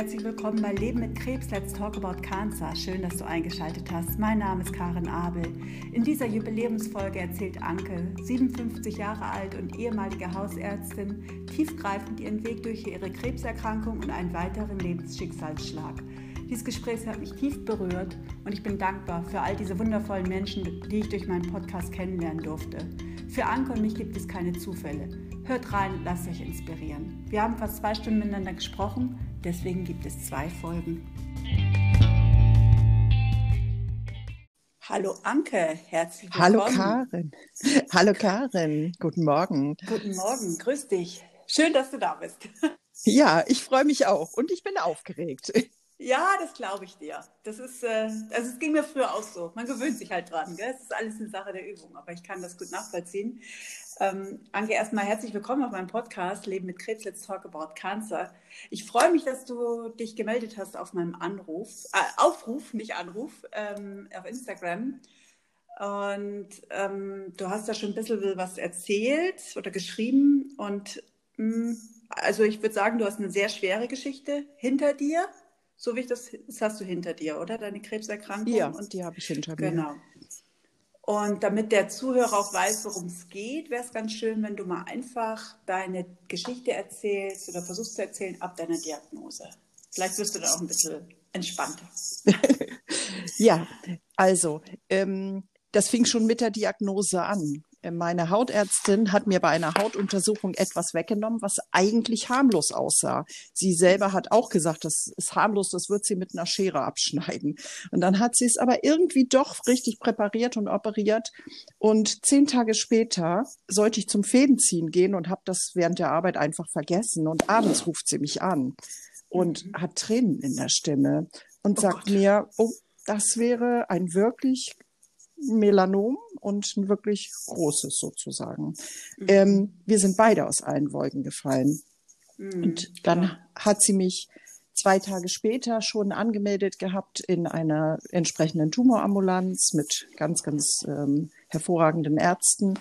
herzlich willkommen bei Leben mit Krebs. Let's Talk About Cancer. Schön, dass du eingeschaltet hast. Mein Name ist Karin Abel. In dieser Jubiläumsfolge erzählt Anke, 57 Jahre alt und ehemalige Hausärztin, tiefgreifend ihren Weg durch ihre Krebserkrankung und einen weiteren Lebensschicksalsschlag. Dieses Gespräch hat mich tief berührt und ich bin dankbar für all diese wundervollen Menschen, die ich durch meinen Podcast kennenlernen durfte. Für Anke und mich gibt es keine Zufälle. Hört rein, lasst euch inspirieren. Wir haben fast zwei Stunden miteinander gesprochen, deswegen gibt es zwei Folgen. Hallo Anke, herzlich willkommen. Hallo Karin. Hallo Karin, guten Morgen. Guten Morgen, grüß dich. Schön, dass du da bist. Ja, ich freue mich auch und ich bin aufgeregt. Ja, das glaube ich dir. Das ist, äh, also es ging mir früher auch so. Man gewöhnt sich halt dran. Gell? Es ist alles eine Sache der Übung, aber ich kann das gut nachvollziehen. Ähm, Anke, erstmal herzlich willkommen auf meinem Podcast Leben mit Krebs, Let's Talk About Cancer. Ich freue mich, dass du dich gemeldet hast auf meinem Anruf, äh, Aufruf, nicht Anruf, ähm, auf Instagram. Und ähm, du hast da schon ein bisschen was erzählt oder geschrieben. Und mh, mm, also ich würde sagen, du hast eine sehr schwere Geschichte hinter dir. So wie ich das, das hast du hinter dir, oder? Deine Krebserkrankung? Ja, und die habe ich hinter mir. Genau. Und damit der Zuhörer auch weiß, worum es geht, wäre es ganz schön, wenn du mal einfach deine Geschichte erzählst oder versuchst zu erzählen ab deiner Diagnose. Vielleicht wirst du dann auch ein bisschen entspannter. ja, also ähm, das fing schon mit der Diagnose an meine Hautärztin hat mir bei einer Hautuntersuchung etwas weggenommen, was eigentlich harmlos aussah. Sie selber hat auch gesagt, das ist harmlos, das wird sie mit einer Schere abschneiden. Und dann hat sie es aber irgendwie doch richtig präpariert und operiert. Und zehn Tage später sollte ich zum Fädenziehen gehen und habe das während der Arbeit einfach vergessen. Und abends ruft sie mich an und mhm. hat Tränen in der Stimme und oh sagt Gott. mir, oh, das wäre ein wirklich Melanom und ein wirklich großes sozusagen. Mhm. Ähm, wir sind beide aus allen Wolken gefallen. Mhm. Und dann hat sie mich zwei Tage später schon angemeldet gehabt in einer entsprechenden Tumorambulanz mit ganz, ganz ähm, hervorragenden Ärzten.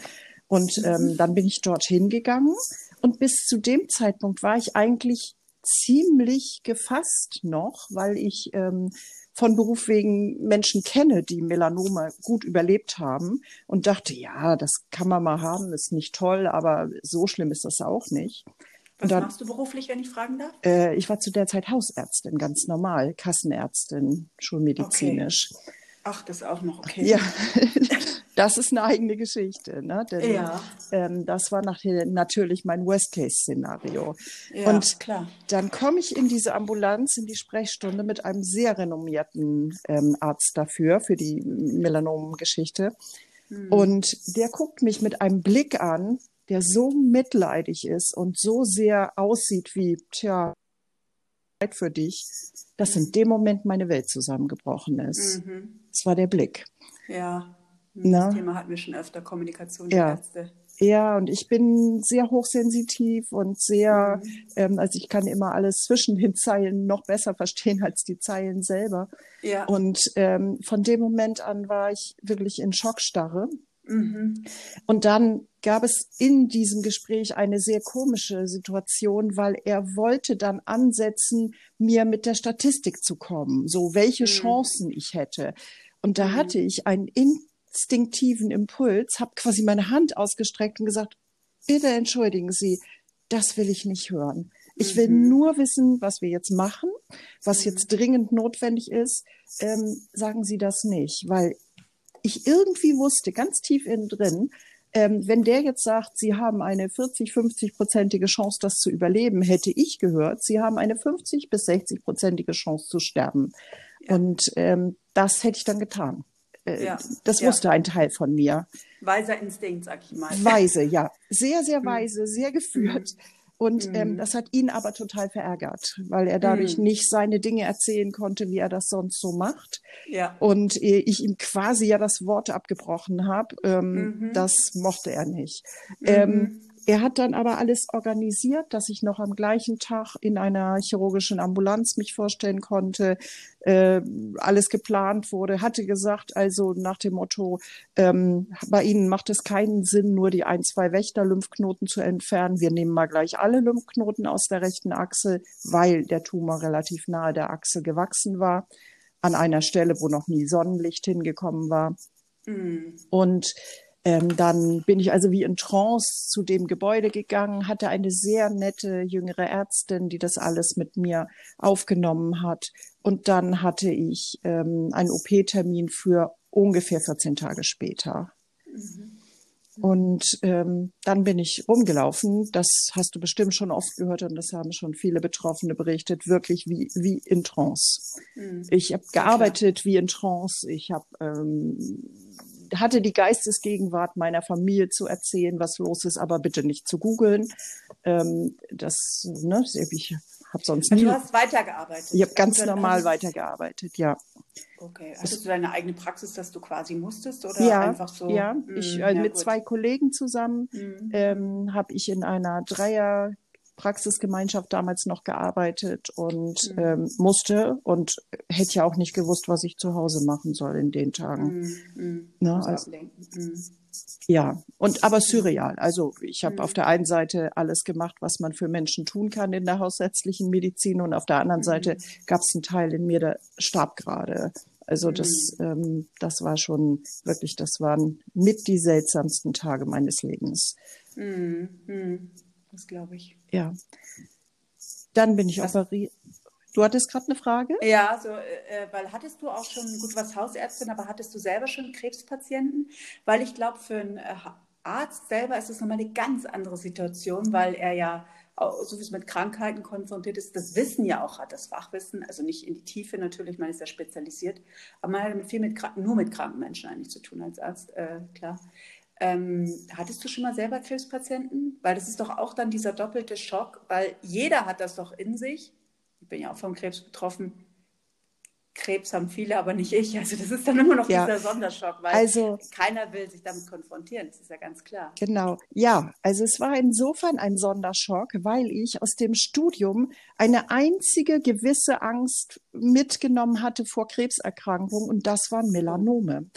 Und mhm. ähm, dann bin ich dorthin gegangen. Und bis zu dem Zeitpunkt war ich eigentlich ziemlich gefasst noch, weil ich ähm, von Beruf wegen Menschen kenne, die Melanome gut überlebt haben und dachte, ja, das kann man mal haben, ist nicht toll, aber so schlimm ist das auch nicht. Was dann, machst du beruflich, wenn ich fragen darf? Äh, ich war zu der Zeit Hausärztin, ganz normal, Kassenärztin, schulmedizinisch. Okay. Ach, das auch noch, okay. Ja, das ist eine eigene Geschichte. Ne? Denn, ja. Ähm, das war nachher natürlich mein Worst-Case-Szenario. Ja, und klar. dann komme ich in diese Ambulanz, in die Sprechstunde mit einem sehr renommierten ähm, Arzt dafür, für die Melanomen-Geschichte. Hm. Und der guckt mich mit einem Blick an, der so mitleidig ist und so sehr aussieht wie, tja, für dich, dass in dem Moment meine Welt zusammengebrochen ist. Mhm. Das war der Blick. Ja, das Na? Thema hatten wir schon öfter, Kommunikation ja. Ärzte. Ja, und ich bin sehr hochsensitiv und sehr, mhm. ähm, also ich kann immer alles zwischen den Zeilen noch besser verstehen als die Zeilen selber. Ja. Und ähm, von dem Moment an war ich wirklich in Schockstarre. Mhm. Und dann gab es in diesem Gespräch eine sehr komische Situation, weil er wollte dann ansetzen, mir mit der Statistik zu kommen, so welche mhm. Chancen ich hätte. Und da mhm. hatte ich einen instinktiven Impuls, habe quasi meine Hand ausgestreckt und gesagt, bitte entschuldigen Sie, das will ich nicht hören. Ich will mhm. nur wissen, was wir jetzt machen, was jetzt mhm. dringend notwendig ist. Ähm, sagen Sie das nicht, weil ich irgendwie wusste, ganz tief innen drin, ähm, wenn der jetzt sagt, Sie haben eine 40, 50-prozentige Chance, das zu überleben, hätte ich gehört, Sie haben eine 50 bis 60-prozentige Chance zu sterben. Ja. Und ähm, das hätte ich dann getan. Äh, ja. Das wusste ja. ein Teil von mir. Weiser Instinkt, sag ich mal. Weise, ja. Sehr, sehr hm. weise, sehr geführt. Mhm. Und mhm. ähm, das hat ihn aber total verärgert, weil er dadurch mhm. nicht seine Dinge erzählen konnte, wie er das sonst so macht. Ja. Und äh, ich ihm quasi ja das Wort abgebrochen habe. Ähm, mhm. Das mochte er nicht. Mhm. Ähm, er hat dann aber alles organisiert, dass ich noch am gleichen Tag in einer chirurgischen Ambulanz mich vorstellen konnte. Äh, alles geplant wurde, hatte gesagt, also nach dem Motto, ähm, bei Ihnen macht es keinen Sinn, nur die ein, zwei Wächter-Lymphknoten zu entfernen. Wir nehmen mal gleich alle Lymphknoten aus der rechten Achse, weil der Tumor relativ nahe der Achse gewachsen war, an einer Stelle, wo noch nie Sonnenlicht hingekommen war. Mhm. Und ähm, dann bin ich also wie in Trance zu dem Gebäude gegangen, hatte eine sehr nette jüngere Ärztin, die das alles mit mir aufgenommen hat. Und dann hatte ich ähm, einen OP-Termin für ungefähr 14 Tage später. Mhm. Und ähm, dann bin ich rumgelaufen. Das hast du bestimmt schon oft gehört und das haben schon viele Betroffene berichtet. Wirklich wie, wie in Trance. Mhm. Ich habe gearbeitet wie in Trance. Ich habe ähm, hatte die Geistesgegenwart meiner Familie zu erzählen, was los ist, aber bitte nicht zu googeln. Ähm, das, ne, ich habe sonst nie. Du hast weitergearbeitet. Ich habe ganz normal weitergearbeitet, ja. Okay. Hattest du deine eigene Praxis, dass du quasi musstest oder ja, einfach so? Ja, ich, äh, ja, mit gut. zwei Kollegen zusammen mhm. ähm, habe ich in einer Dreier Praxisgemeinschaft damals noch gearbeitet und mhm. ähm, musste und hätte ja auch nicht gewusst, was ich zu Hause machen soll in den Tagen. Mhm. mhm. Ne, also, mhm. Ja, und aber surreal. Also ich habe auf mhm. der einen Seite alles gemacht, was man für Menschen tun kann in der hausärztlichen Medizin und auf der anderen Seite gab es einen Teil in mir, der starb gerade. Also das, ähm, das war schon wirklich, das waren mit die seltsamsten Tage meines Lebens. Das glaube ich. Ja. Dann bin ich operiert. Du hattest gerade eine Frage? Ja, so, äh, weil hattest du auch schon, gut, was Hausärztin, aber hattest du selber schon Krebspatienten? Weil ich glaube, für einen äh, Arzt selber ist es nochmal eine ganz andere Situation, weil er ja so wie es mit Krankheiten konfrontiert ist, das Wissen ja auch hat, das Fachwissen, also nicht in die Tiefe natürlich, man ist ja spezialisiert, aber man hat viel mit, nur mit kranken Menschen eigentlich zu tun als Arzt, äh, klar. Ähm, hattest du schon mal selber Krebspatienten? Weil das ist doch auch dann dieser doppelte Schock, weil jeder hat das doch in sich. Ich bin ja auch vom Krebs betroffen. Krebs haben viele, aber nicht ich. Also das ist dann immer noch ja. dieser Sonderschock, weil also, keiner will sich damit konfrontieren. Das ist ja ganz klar. Genau. Ja, also es war insofern ein Sonderschock, weil ich aus dem Studium eine einzige gewisse Angst mitgenommen hatte vor Krebserkrankungen und das waren Melanome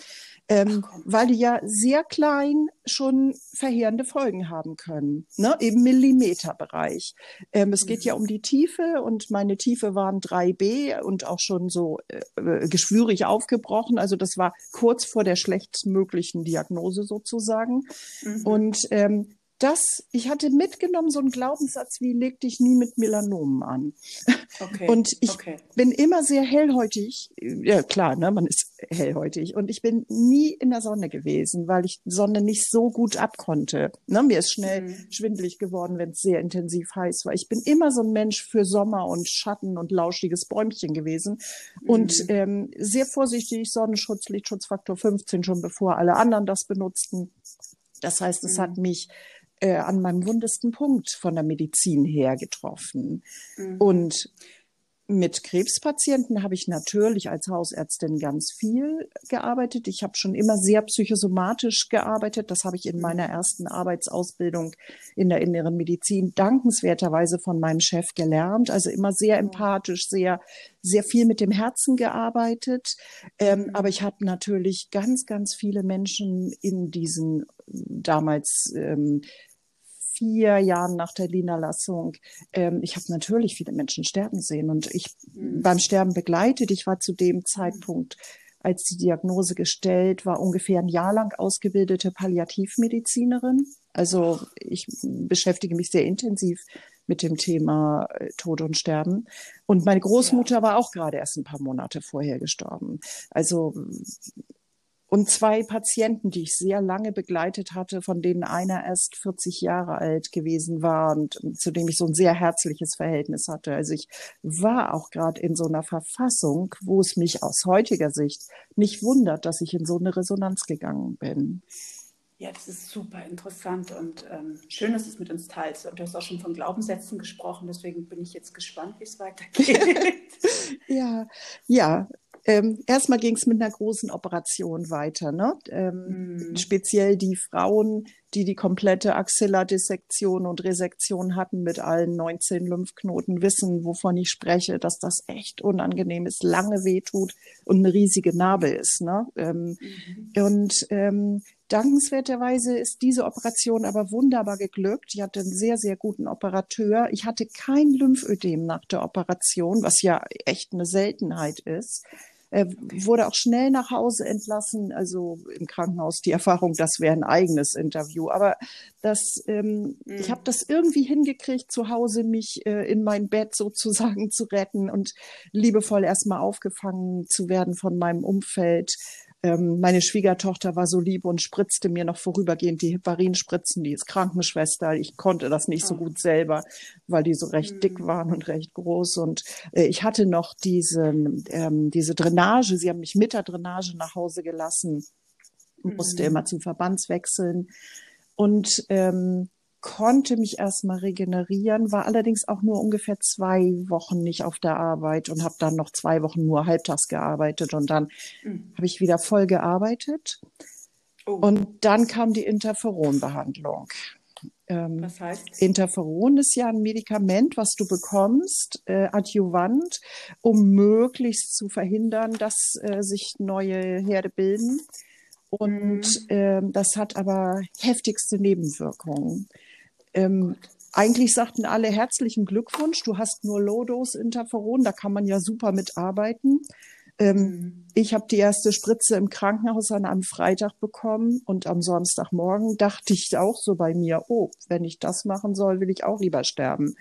ähm, weil die ja sehr klein schon verheerende Folgen haben können, ne? im Millimeterbereich. Ähm, es geht ja um die Tiefe und meine Tiefe waren 3b und auch schon so äh, äh, geschwürig aufgebrochen. Also das war kurz vor der schlechtmöglichen Diagnose sozusagen. Mhm. Und ähm, das, ich hatte mitgenommen so einen Glaubenssatz wie leg dich nie mit Melanomen an. Okay, und ich okay. bin immer sehr hellhäutig. Ja, klar, ne, man ist hellhäutig. Und ich bin nie in der Sonne gewesen, weil ich Sonne nicht so gut abkonnte. Ne, mir ist schnell mhm. schwindelig geworden, wenn es sehr intensiv heiß war. Ich bin immer so ein Mensch für Sommer und Schatten und lauschiges Bäumchen gewesen. Mhm. Und ähm, sehr vorsichtig, Sonnenschutz, Lichtschutzfaktor 15, schon bevor alle anderen das benutzten. Das heißt, es mhm. hat mich äh, an meinem wundesten Punkt von der Medizin her getroffen. Mhm. Und mit Krebspatienten habe ich natürlich als Hausärztin ganz viel gearbeitet. Ich habe schon immer sehr psychosomatisch gearbeitet. Das habe ich in meiner ersten Arbeitsausbildung in der inneren Medizin dankenswerterweise von meinem Chef gelernt. Also immer sehr empathisch, sehr, sehr viel mit dem Herzen gearbeitet. Ähm, aber ich habe natürlich ganz, ganz viele Menschen in diesen damals ähm, vier Jahren nach der Niederlassung, ähm, ich habe natürlich viele Menschen sterben sehen und ich mhm. beim Sterben begleitet. Ich war zu dem Zeitpunkt, als die Diagnose gestellt war, ungefähr ein Jahr lang ausgebildete Palliativmedizinerin. Also ich beschäftige mich sehr intensiv mit dem Thema äh, Tod und Sterben. Und meine Großmutter ja. war auch gerade erst ein paar Monate vorher gestorben. Also und zwei Patienten, die ich sehr lange begleitet hatte, von denen einer erst 40 Jahre alt gewesen war und zu dem ich so ein sehr herzliches Verhältnis hatte. Also ich war auch gerade in so einer Verfassung, wo es mich aus heutiger Sicht nicht wundert, dass ich in so eine Resonanz gegangen bin. Ja, das ist super interessant und ähm, schön, dass du es mit uns teilst. Und du hast auch schon von Glaubenssätzen gesprochen, deswegen bin ich jetzt gespannt, wie es weitergeht. ja, ja, ähm, erstmal ging es mit einer großen Operation weiter. Ne? Ähm, mm. Speziell die Frauen, die die komplette Axillardissektion und Resektion hatten mit allen 19 Lymphknoten, wissen, wovon ich spreche, dass das echt unangenehm ist, lange wehtut und eine riesige Narbe ist. Ne? Ähm, mhm. Und ähm, dankenswerterweise ist diese Operation aber wunderbar geglückt. Ich hatte einen sehr, sehr guten Operateur. Ich hatte kein Lymphödem nach der Operation, was ja echt eine Seltenheit ist. Er wurde auch schnell nach Hause entlassen, also im Krankenhaus. Die Erfahrung, das wäre ein eigenes Interview. Aber das, ähm, mhm. ich habe das irgendwie hingekriegt, zu Hause mich äh, in mein Bett sozusagen zu retten und liebevoll erstmal aufgefangen zu werden von meinem Umfeld ähm, meine Schwiegertochter war so lieb und spritzte mir noch vorübergehend die Heparinspritzen, die ist Krankenschwester. Ich konnte das nicht so ah. gut selber, weil die so recht mhm. dick waren und recht groß. Und äh, ich hatte noch diese, ähm, diese Drainage. Sie haben mich mit der Drainage nach Hause gelassen, musste mhm. immer zum Verbandswechseln. Und ähm, konnte mich erstmal regenerieren, war allerdings auch nur ungefähr zwei Wochen nicht auf der Arbeit und habe dann noch zwei Wochen nur halbtags gearbeitet und dann mhm. habe ich wieder voll gearbeitet. Oh. Und dann kam die Interferonbehandlung. Ähm, was heißt? Interferon ist ja ein Medikament, was du bekommst, äh, adjuvant, um möglichst zu verhindern, dass äh, sich neue Herde bilden. Und mhm. äh, das hat aber heftigste Nebenwirkungen. Ähm, eigentlich sagten alle herzlichen Glückwunsch, du hast nur Low-Dose-Interferon, da kann man ja super mitarbeiten. Ähm, mhm. Ich habe die erste Spritze im Krankenhaus an einem Freitag bekommen und am Samstagmorgen dachte ich auch so bei mir, oh, wenn ich das machen soll, will ich auch lieber sterben.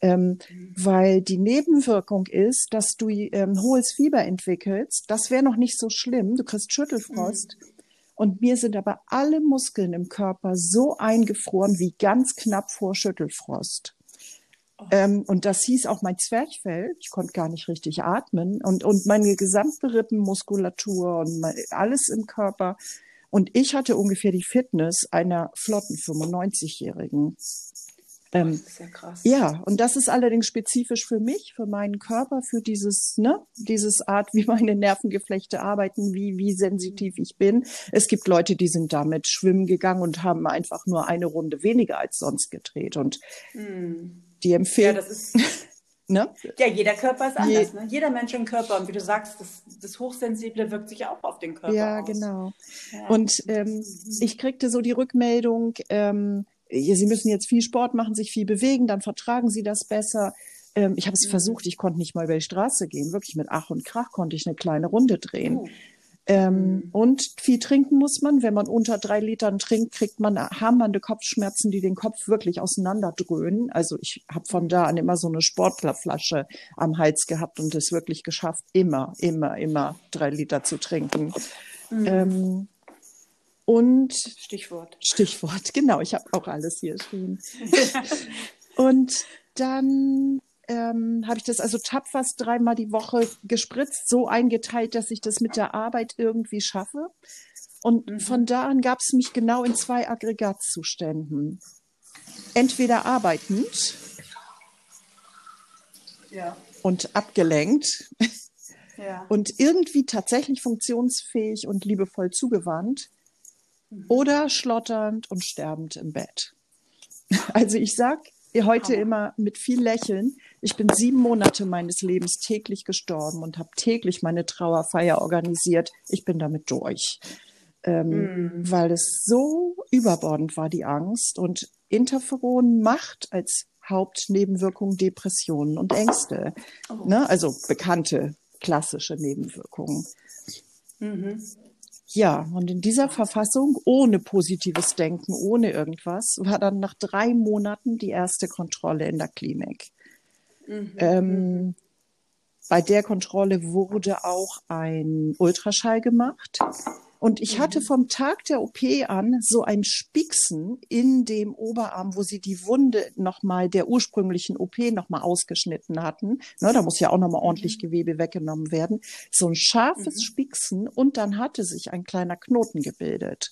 Ähm, mhm. Weil die Nebenwirkung ist, dass du ähm, hohes Fieber entwickelst. Das wäre noch nicht so schlimm. Du kriegst Schüttelfrost. Mhm. Und mir sind aber alle Muskeln im Körper so eingefroren wie ganz knapp vor Schüttelfrost. Oh. Ähm, und das hieß auch mein Zwerchfell. Ich konnte gar nicht richtig atmen. Und, und meine gesamte Rippenmuskulatur und mein, alles im Körper. Und ich hatte ungefähr die Fitness einer flotten 95-Jährigen. Ähm, das ist ja krass. Ja, und das ist allerdings spezifisch für mich, für meinen Körper, für dieses, ne, dieses Art, wie meine Nervengeflechte arbeiten, wie, wie sensitiv ich bin. Es gibt Leute, die sind damit schwimmen gegangen und haben einfach nur eine Runde weniger als sonst gedreht und hm. die empfehlen. Ja, das ist Ne? Ja, jeder Körper ist anders. Je ne? Jeder Mensch ein Körper. Und wie du sagst, das, das Hochsensible wirkt sich auch auf den Körper ja, aus. Genau. Ja, genau. Und ähm, ich kriegte so die Rückmeldung, ähm, Sie müssen jetzt viel Sport machen, sich viel bewegen, dann vertragen Sie das besser. Ähm, ich habe es mhm. versucht, ich konnte nicht mal über die Straße gehen. Wirklich mit Ach und Krach konnte ich eine kleine Runde drehen. Oh. Ähm, mhm. Und viel trinken muss man. Wenn man unter drei Litern trinkt, kriegt man hammernde Kopfschmerzen, die den Kopf wirklich auseinanderdröhnen. Also ich habe von da an immer so eine Sportlerflasche am Hals gehabt und es wirklich geschafft, immer, immer, immer drei Liter zu trinken. Mhm. Ähm, und Stichwort. Stichwort, genau. Ich habe auch alles hier stehen. und dann ähm, habe ich das also tapfer dreimal die Woche gespritzt, so eingeteilt, dass ich das mit der Arbeit irgendwie schaffe. Und mhm. von da an gab es mich genau in zwei Aggregatzuständen. Entweder arbeitend ja. und abgelenkt ja. und irgendwie tatsächlich funktionsfähig und liebevoll zugewandt oder schlotternd und sterbend im Bett. Also ich sag heute immer mit viel Lächeln, ich bin sieben Monate meines Lebens täglich gestorben und habe täglich meine Trauerfeier organisiert. Ich bin damit durch. Ähm, mm. Weil es so überbordend war, die Angst. Und Interferon macht als Hauptnebenwirkung Depressionen und Ängste. Oh. Ne? Also bekannte klassische Nebenwirkungen. Mhm. Ja, und in dieser Verfassung, ohne positives Denken, ohne irgendwas, war dann nach drei Monaten die erste Kontrolle in der Klinik. Mhm. Ähm, bei der Kontrolle wurde auch ein Ultraschall gemacht. Und ich hatte mhm. vom Tag der OP an so ein Spieksen in dem Oberarm, wo sie die Wunde nochmal der ursprünglichen OP nochmal ausgeschnitten hatten. Ne, da muss ja auch nochmal ordentlich mhm. Gewebe weggenommen werden. So ein scharfes mhm. Spieksen und dann hatte sich ein kleiner Knoten gebildet.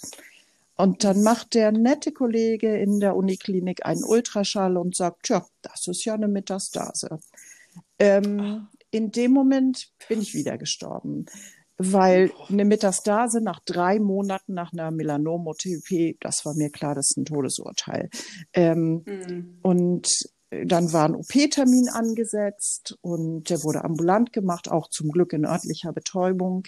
Und dann macht der nette Kollege in der Uniklinik einen Ultraschall und sagt, tja, das ist ja eine Metastase. Ähm, in dem Moment bin ich wieder gestorben weil eine Metastase nach drei Monaten nach einer Melanom-OP, das war mir klar, das ist ein Todesurteil. Ähm, mhm. Und dann war ein OP-Termin angesetzt und der wurde ambulant gemacht, auch zum Glück in örtlicher Betäubung.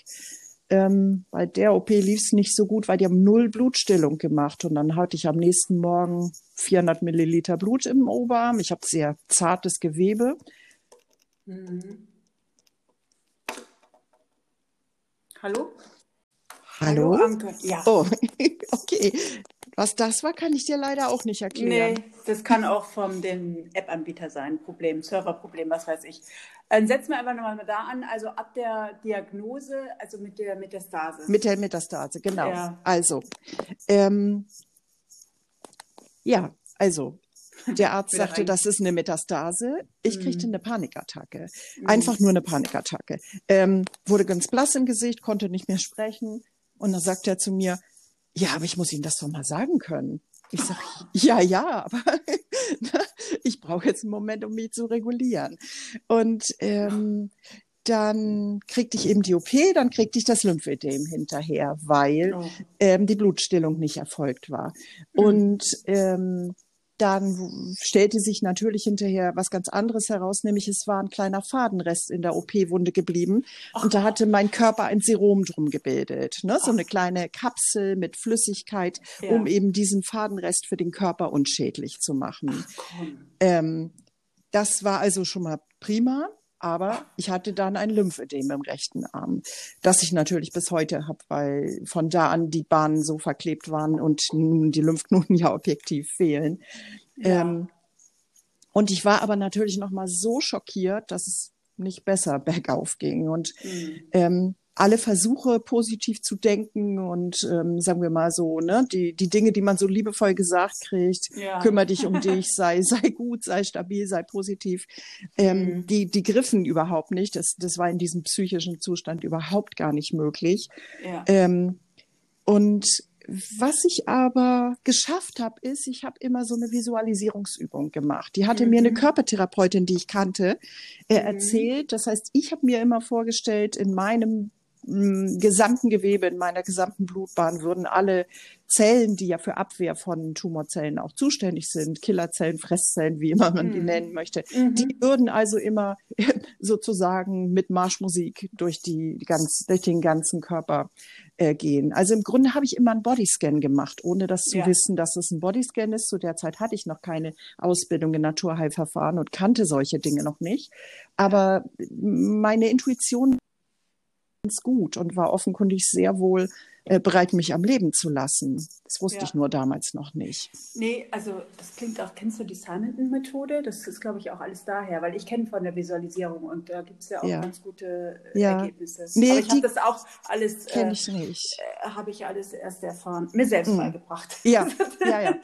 Ähm, bei der OP lief es nicht so gut, weil die haben null Blutstillung gemacht. Und dann hatte ich am nächsten Morgen 400 Milliliter Blut im Oberarm. Ich habe sehr zartes Gewebe. Mhm. Hallo? Hallo? Hallo Anke. Ja. Oh, okay. Was das war, kann ich dir leider auch nicht erklären. Nee, das kann auch vom dem App-Anbieter sein, Problem, Serverproblem, was weiß ich. Dann setzen wir einfach nochmal da an, also ab der Diagnose, also mit der Metastase. Mit der Metastase, genau. Ja. Also, ähm, ja, also der Arzt sagte, das ist eine Metastase. Ich kriegte mhm. eine Panikattacke. Mhm. Einfach nur eine Panikattacke. Ähm, wurde ganz blass im Gesicht, konnte nicht mehr sprechen. Und dann sagt er zu mir, ja, aber ich muss Ihnen das doch mal sagen können. Ich sage, ja, ja, aber ich brauche jetzt einen Moment, um mich zu regulieren. Und ähm, dann kriegte ich eben die OP, dann kriegte ich das Lymphödem hinterher, weil oh. ähm, die Blutstillung nicht erfolgt war. Mhm. Und ähm, dann stellte sich natürlich hinterher was ganz anderes heraus, nämlich es war ein kleiner Fadenrest in der OP-Wunde geblieben. Ach. Und da hatte mein Körper ein Serum drum gebildet. Ne? So eine kleine Kapsel mit Flüssigkeit, ja. um eben diesen Fadenrest für den Körper unschädlich zu machen. Ach, ähm, das war also schon mal prima aber ich hatte dann ein Lymphödem im rechten Arm, das ich natürlich bis heute habe, weil von da an die Bahnen so verklebt waren und die Lymphknoten ja objektiv fehlen. Ja. Ähm, und ich war aber natürlich noch mal so schockiert, dass es nicht besser bergauf ging. Und mhm. ähm, alle Versuche, positiv zu denken und ähm, sagen wir mal so, ne, die, die Dinge, die man so liebevoll gesagt kriegt, ja. kümmere dich um dich, sei, sei gut, sei stabil, sei positiv, ähm, mhm. die, die griffen überhaupt nicht. Das, das war in diesem psychischen Zustand überhaupt gar nicht möglich. Ja. Ähm, und was ich aber geschafft habe, ist, ich habe immer so eine Visualisierungsübung gemacht. Die hatte mhm. mir eine mhm. Körpertherapeutin, die ich kannte, äh, mhm. erzählt. Das heißt, ich habe mir immer vorgestellt, in meinem gesamten Gewebe, in meiner gesamten Blutbahn würden alle Zellen, die ja für Abwehr von Tumorzellen auch zuständig sind, Killerzellen, Fresszellen, wie immer man die mhm. nennen möchte, mhm. die würden also immer sozusagen mit Marschmusik durch, die, ganz, durch den ganzen Körper äh, gehen. Also im Grunde habe ich immer einen Bodyscan gemacht, ohne das zu ja. wissen, dass es ein Bodyscan ist. Zu der Zeit hatte ich noch keine Ausbildung in Naturheilverfahren und kannte solche Dinge noch nicht. Aber meine Intuition gut und war offenkundig sehr wohl äh, bereit, mich am Leben zu lassen. Das wusste ja. ich nur damals noch nicht. Nee, also das klingt auch, kennst du die Simonton-Methode? Das ist, glaube ich, auch alles daher, weil ich kenne von der Visualisierung und da gibt es ja auch ja. ganz gute äh, ja. Ergebnisse. Nee, Aber ich habe das auch alles, kenne ich nicht. Äh, habe ich alles erst erfahren, mir selbst mhm. beigebracht. Ja, ja, ja.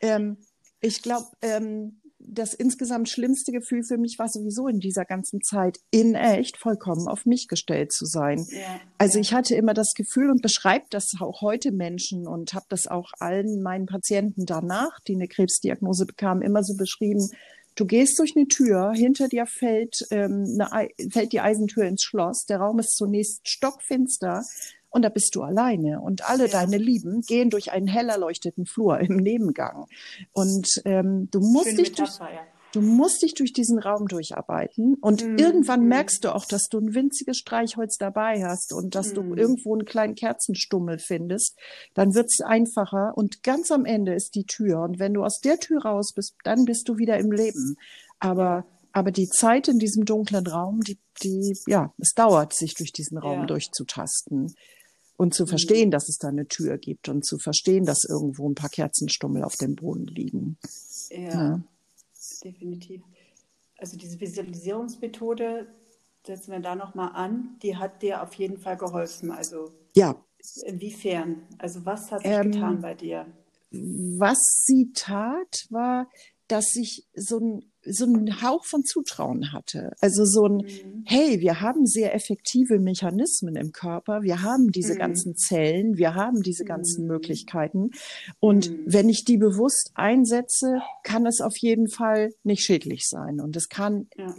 ähm, ich glaube, ähm, das insgesamt schlimmste Gefühl für mich war sowieso in dieser ganzen Zeit in echt vollkommen auf mich gestellt zu sein. Ja, also ja. ich hatte immer das Gefühl und beschreibe das auch heute Menschen und habe das auch allen meinen Patienten danach, die eine Krebsdiagnose bekamen, immer so beschrieben. Du gehst durch eine Tür, hinter dir fällt, ähm, eine, fällt die Eisentür ins Schloss, der Raum ist zunächst stockfinster, und da bist du alleine und alle ja. deine Lieben gehen durch einen hell erleuchteten Flur im Nebengang. Und ähm, du musst Schöne dich Metapher, durch, ja. du musst dich durch diesen Raum durcharbeiten und mhm. irgendwann mhm. merkst du auch, dass du ein winziges Streichholz dabei hast und dass mhm. du irgendwo einen kleinen Kerzenstummel findest. Dann wird's einfacher und ganz am Ende ist die Tür und wenn du aus der Tür raus bist, dann bist du wieder im Leben. Aber aber die Zeit in diesem dunklen Raum, die, die, ja, es dauert, sich durch diesen Raum ja. durchzutasten und zu mhm. verstehen, dass es da eine Tür gibt und zu verstehen, dass irgendwo ein paar Kerzenstummel auf dem Boden liegen. Ja, ja. definitiv. Also diese Visualisierungsmethode, setzen wir da nochmal an, die hat dir auf jeden Fall geholfen. Also ja. Inwiefern? Also was hat sich ähm, getan bei dir? Was sie tat, war, dass ich so ein so einen Hauch von Zutrauen hatte. Also so ein, mhm. hey, wir haben sehr effektive Mechanismen im Körper, wir haben diese mhm. ganzen Zellen, wir haben diese ganzen mhm. Möglichkeiten. Und mhm. wenn ich die bewusst einsetze, kann es auf jeden Fall nicht schädlich sein. Und es kann ja.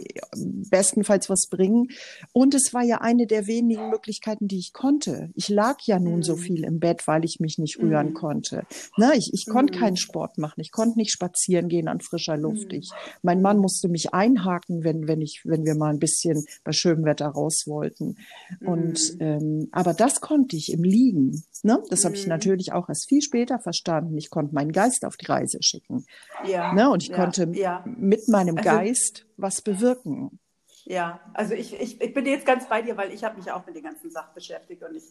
bestenfalls was bringen. Und es war ja eine der wenigen Möglichkeiten, die ich konnte. Ich lag ja nun so mhm. viel im Bett, weil ich mich nicht rühren mhm. konnte. Na, ich, ich konnte keinen Sport machen. Ich konnte nicht spazieren gehen an frischer Luft. Ich, mein Mann musste mich einhaken, wenn, wenn ich, wenn wir mal ein bisschen bei schönem Wetter raus wollten. Und, ähm, aber das konnte ich im Liegen. Ne? Das habe ich natürlich auch erst viel später verstanden. Ich konnte meinen Geist auf die Reise schicken. Ja. Ne? Und ich ja. konnte ja. mit meinem also, Geist was bewirken. Ja, also ich, ich, ich bin jetzt ganz bei dir, weil ich habe mich auch mit den ganzen Sachen beschäftigt und ich,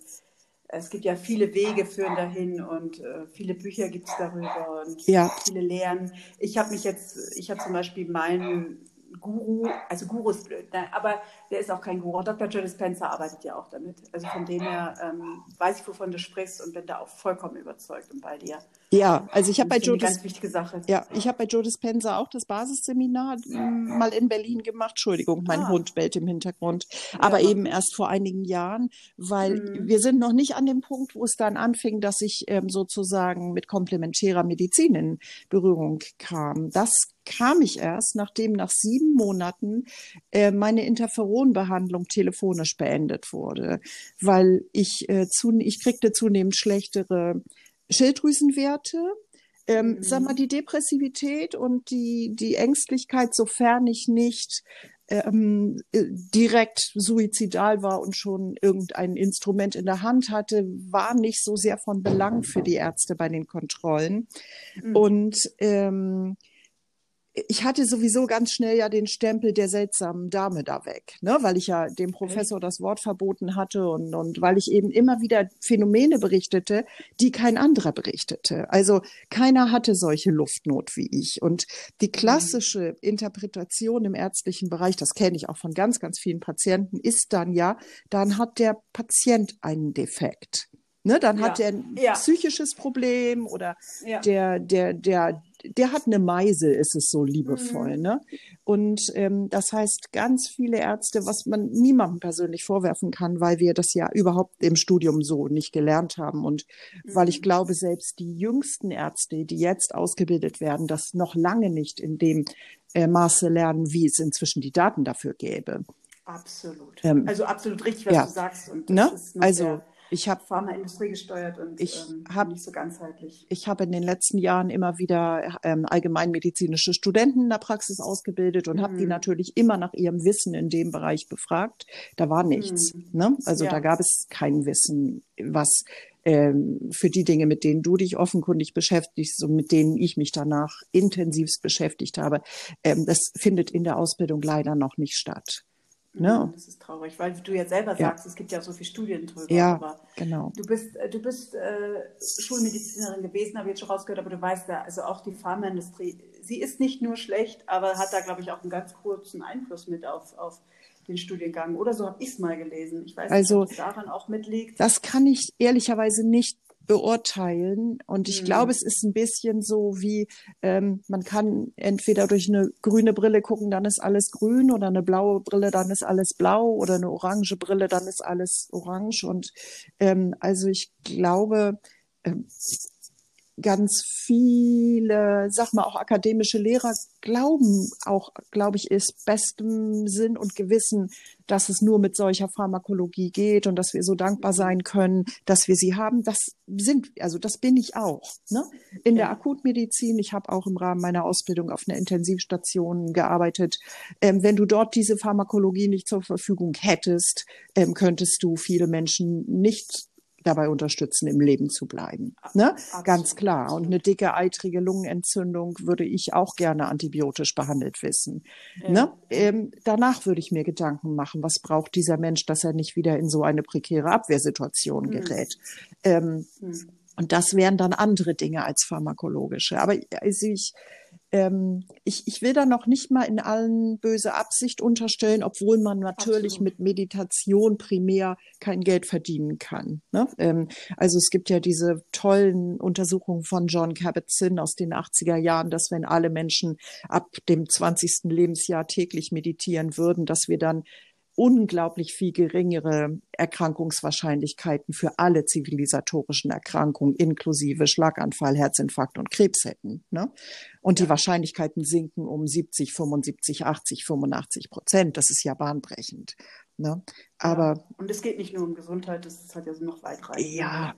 es gibt ja viele Wege führen dahin und äh, viele Bücher gibt es darüber und ja. viele Lehren. Ich habe mich jetzt, ich habe zum Beispiel meinen Guru, also Guru ist blöd, ne? aber der ist auch kein Guru. Dr. Joe Dispenza arbeitet ja auch damit. Also von dem her ähm, weiß ich, wovon du sprichst und bin da auch vollkommen überzeugt und bei dir. Ja, also ich habe bei Joe ganz wichtige Sache. Ja, ich habe bei Joe Dispenza auch das Basisseminar mal in Berlin gemacht. Entschuldigung, mein ah. Hund bellt im Hintergrund. Aber ja. eben erst vor einigen Jahren, weil mhm. wir sind noch nicht an dem Punkt, wo es dann anfing, dass ich ähm, sozusagen mit komplementärer Medizin in Berührung kam. Das kam ich erst, nachdem nach sieben Monaten äh, meine Interferonbehandlung telefonisch beendet wurde, weil ich äh, zu, ich kriegte zunehmend schlechtere Schilddrüsenwerte. Ähm, mhm. Sag mal, die Depressivität und die, die Ängstlichkeit, sofern ich nicht ähm, äh, direkt suizidal war und schon irgendein Instrument in der Hand hatte, war nicht so sehr von Belang für die Ärzte bei den Kontrollen. Mhm. Und ähm, ich hatte sowieso ganz schnell ja den Stempel der seltsamen Dame da weg, ne? weil ich ja dem Professor das Wort verboten hatte und, und weil ich eben immer wieder Phänomene berichtete, die kein anderer berichtete. Also keiner hatte solche Luftnot wie ich. Und die mhm. klassische Interpretation im ärztlichen Bereich, das kenne ich auch von ganz, ganz vielen Patienten, ist dann ja, dann hat der Patient einen Defekt. Ne, dann ja. hat er ein ja. psychisches Problem oder ja. der, der, der, der hat eine Meise, ist es so liebevoll. Mhm. Ne? Und ähm, das heißt, ganz viele Ärzte, was man niemandem persönlich vorwerfen kann, weil wir das ja überhaupt im Studium so nicht gelernt haben. Und mhm. weil ich mhm. glaube, selbst die jüngsten Ärzte, die jetzt ausgebildet werden, das noch lange nicht in dem äh, Maße lernen, wie es inzwischen die Daten dafür gäbe. Absolut. Ähm, also absolut richtig, was ja. du sagst. Und ne? also ich habe Pharmaindustrie gesteuert und ich ähm, hab, nicht so ganzheitlich. Ich habe in den letzten Jahren immer wieder ähm, allgemeinmedizinische Studenten in der Praxis ausgebildet und mhm. habe die natürlich immer nach ihrem Wissen in dem Bereich befragt. Da war nichts. Mhm. Ne? Also ja. da gab es kein Wissen, was ähm, für die Dinge, mit denen du dich offenkundig beschäftigst und mit denen ich mich danach intensivst beschäftigt habe, ähm, das findet in der Ausbildung leider noch nicht statt. Mhm, das ist traurig, weil du ja selber sagst, ja. es gibt ja so viele Studien drüber. Ja, aber genau. Du bist, äh, du bist äh, Schulmedizinerin gewesen, habe ich jetzt schon rausgehört, aber du weißt ja, also auch die Pharmaindustrie, sie ist nicht nur schlecht, aber hat da, glaube ich, auch einen ganz kurzen Einfluss mit auf, auf den Studiengang. Oder so habe ich es mal gelesen. Ich weiß also, nicht, ob es daran auch mitliegt. Das kann ich ehrlicherweise nicht beurteilen. Und ich mhm. glaube, es ist ein bisschen so wie, ähm, man kann entweder durch eine grüne Brille gucken, dann ist alles grün, oder eine blaue Brille, dann ist alles blau, oder eine orange Brille, dann ist alles orange. Und ähm, also ich glaube, ähm, ganz viele, sag mal, auch akademische Lehrer glauben auch, glaube ich, ist bestem Sinn und Gewissen, dass es nur mit solcher Pharmakologie geht und dass wir so dankbar sein können, dass wir sie haben. Das sind, also das bin ich auch. Ne? In der Akutmedizin, ich habe auch im Rahmen meiner Ausbildung auf einer Intensivstation gearbeitet. Ähm, wenn du dort diese Pharmakologie nicht zur Verfügung hättest, ähm, könntest du viele Menschen nicht dabei unterstützen, im Leben zu bleiben. Ne? Ganz klar. Und eine dicke, eitrige Lungenentzündung würde ich auch gerne antibiotisch behandelt wissen. Ja. Ne? Ähm, danach würde ich mir Gedanken machen, was braucht dieser Mensch, dass er nicht wieder in so eine prekäre Abwehrsituation hm. gerät. Hm. Ähm, hm. Und das wären dann andere Dinge als pharmakologische. Aber also ich, ähm, ich, ich will da noch nicht mal in allen böse Absicht unterstellen, obwohl man natürlich Absolut. mit Meditation primär kein Geld verdienen kann. Ne? Ähm, also es gibt ja diese tollen Untersuchungen von John Kabat-Zinn aus den 80er Jahren, dass wenn alle Menschen ab dem 20. Lebensjahr täglich meditieren würden, dass wir dann unglaublich viel geringere Erkrankungswahrscheinlichkeiten für alle zivilisatorischen Erkrankungen, inklusive Schlaganfall, Herzinfarkt und Krebs hätten. Ne? Und ja. die Wahrscheinlichkeiten sinken um 70, 75, 80, 85 Prozent. Das ist ja bahnbrechend. Ne? Aber ja. und es geht nicht nur um Gesundheit, das hat ja so noch weitreichende ja,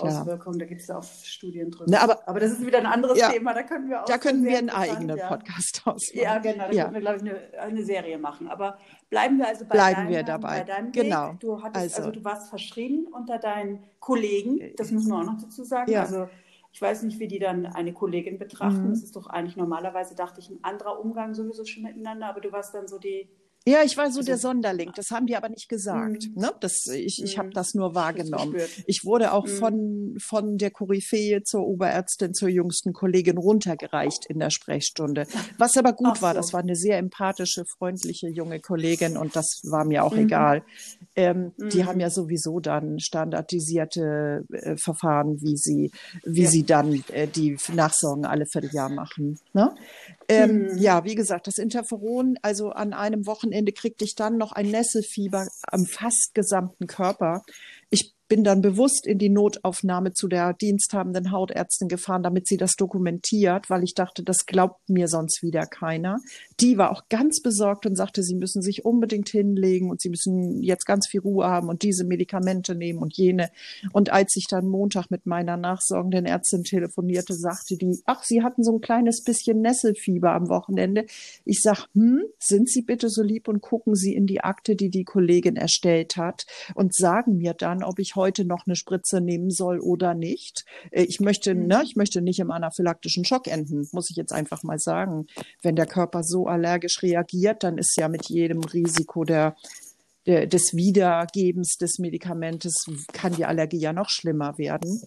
Auswirkungen. Da gibt es ja auch Studien drüber. Na, aber, aber das ist wieder ein anderes ja, Thema. Da können wir auch. Da könnten wir einen eigenen Podcast ausmachen. Ja, genau. Da ja. können wir, glaube ich, eine, eine, Serie machen. Aber bleiben wir also bei bleiben deinem, wir dabei. Bei deinem genau. Weg. Du hattest, also, also, du warst verschrieben unter deinen Kollegen. Das muss man auch noch dazu sagen. Ja. Also ich weiß nicht, wie die dann eine Kollegin betrachten. Mhm. Das ist doch eigentlich normalerweise, dachte ich, ein anderer Umgang sowieso schon miteinander. Aber du warst dann so die ja, ich war so also, der Sonderling. Das haben die aber nicht gesagt. Mhm. Ne? Das, ich ich mhm. habe das nur wahrgenommen. Ich wurde auch mhm. von, von der Koryphäe zur Oberärztin, zur jüngsten Kollegin runtergereicht in der Sprechstunde. Was aber gut Ach war, so. das war eine sehr empathische, freundliche junge Kollegin und das war mir auch mhm. egal. Ähm, Die haben mhm. ja sowieso dann standardisierte äh, Verfahren, wie sie, wie ja. sie dann äh, die Nachsorgen alle Vierteljahr machen. Ne? Ähm, mhm. Ja, wie gesagt, das Interferon, also an einem Wochenende kriegte ich dann noch ein Nesselfieber am fast gesamten Körper. Ich bin dann bewusst in die Notaufnahme zu der diensthabenden Hautärztin gefahren, damit sie das dokumentiert, weil ich dachte, das glaubt mir sonst wieder keiner. Die war auch ganz besorgt und sagte, sie müssen sich unbedingt hinlegen und sie müssen jetzt ganz viel Ruhe haben und diese Medikamente nehmen und jene. Und als ich dann Montag mit meiner nachsorgenden Ärztin telefonierte, sagte die, ach, sie hatten so ein kleines bisschen Nesselfieber am Wochenende. Ich sag, hm, sind Sie bitte so lieb und gucken Sie in die Akte, die die Kollegin erstellt hat und sagen mir dann, ob ich heute noch eine Spritze nehmen soll oder nicht. Äh, ich möchte, mhm. ne, ich möchte nicht im anaphylaktischen Schock enden, muss ich jetzt einfach mal sagen. Wenn der Körper so allergisch reagiert, dann ist ja mit jedem Risiko der des Wiedergebens des Medikamentes kann die Allergie ja noch schlimmer werden.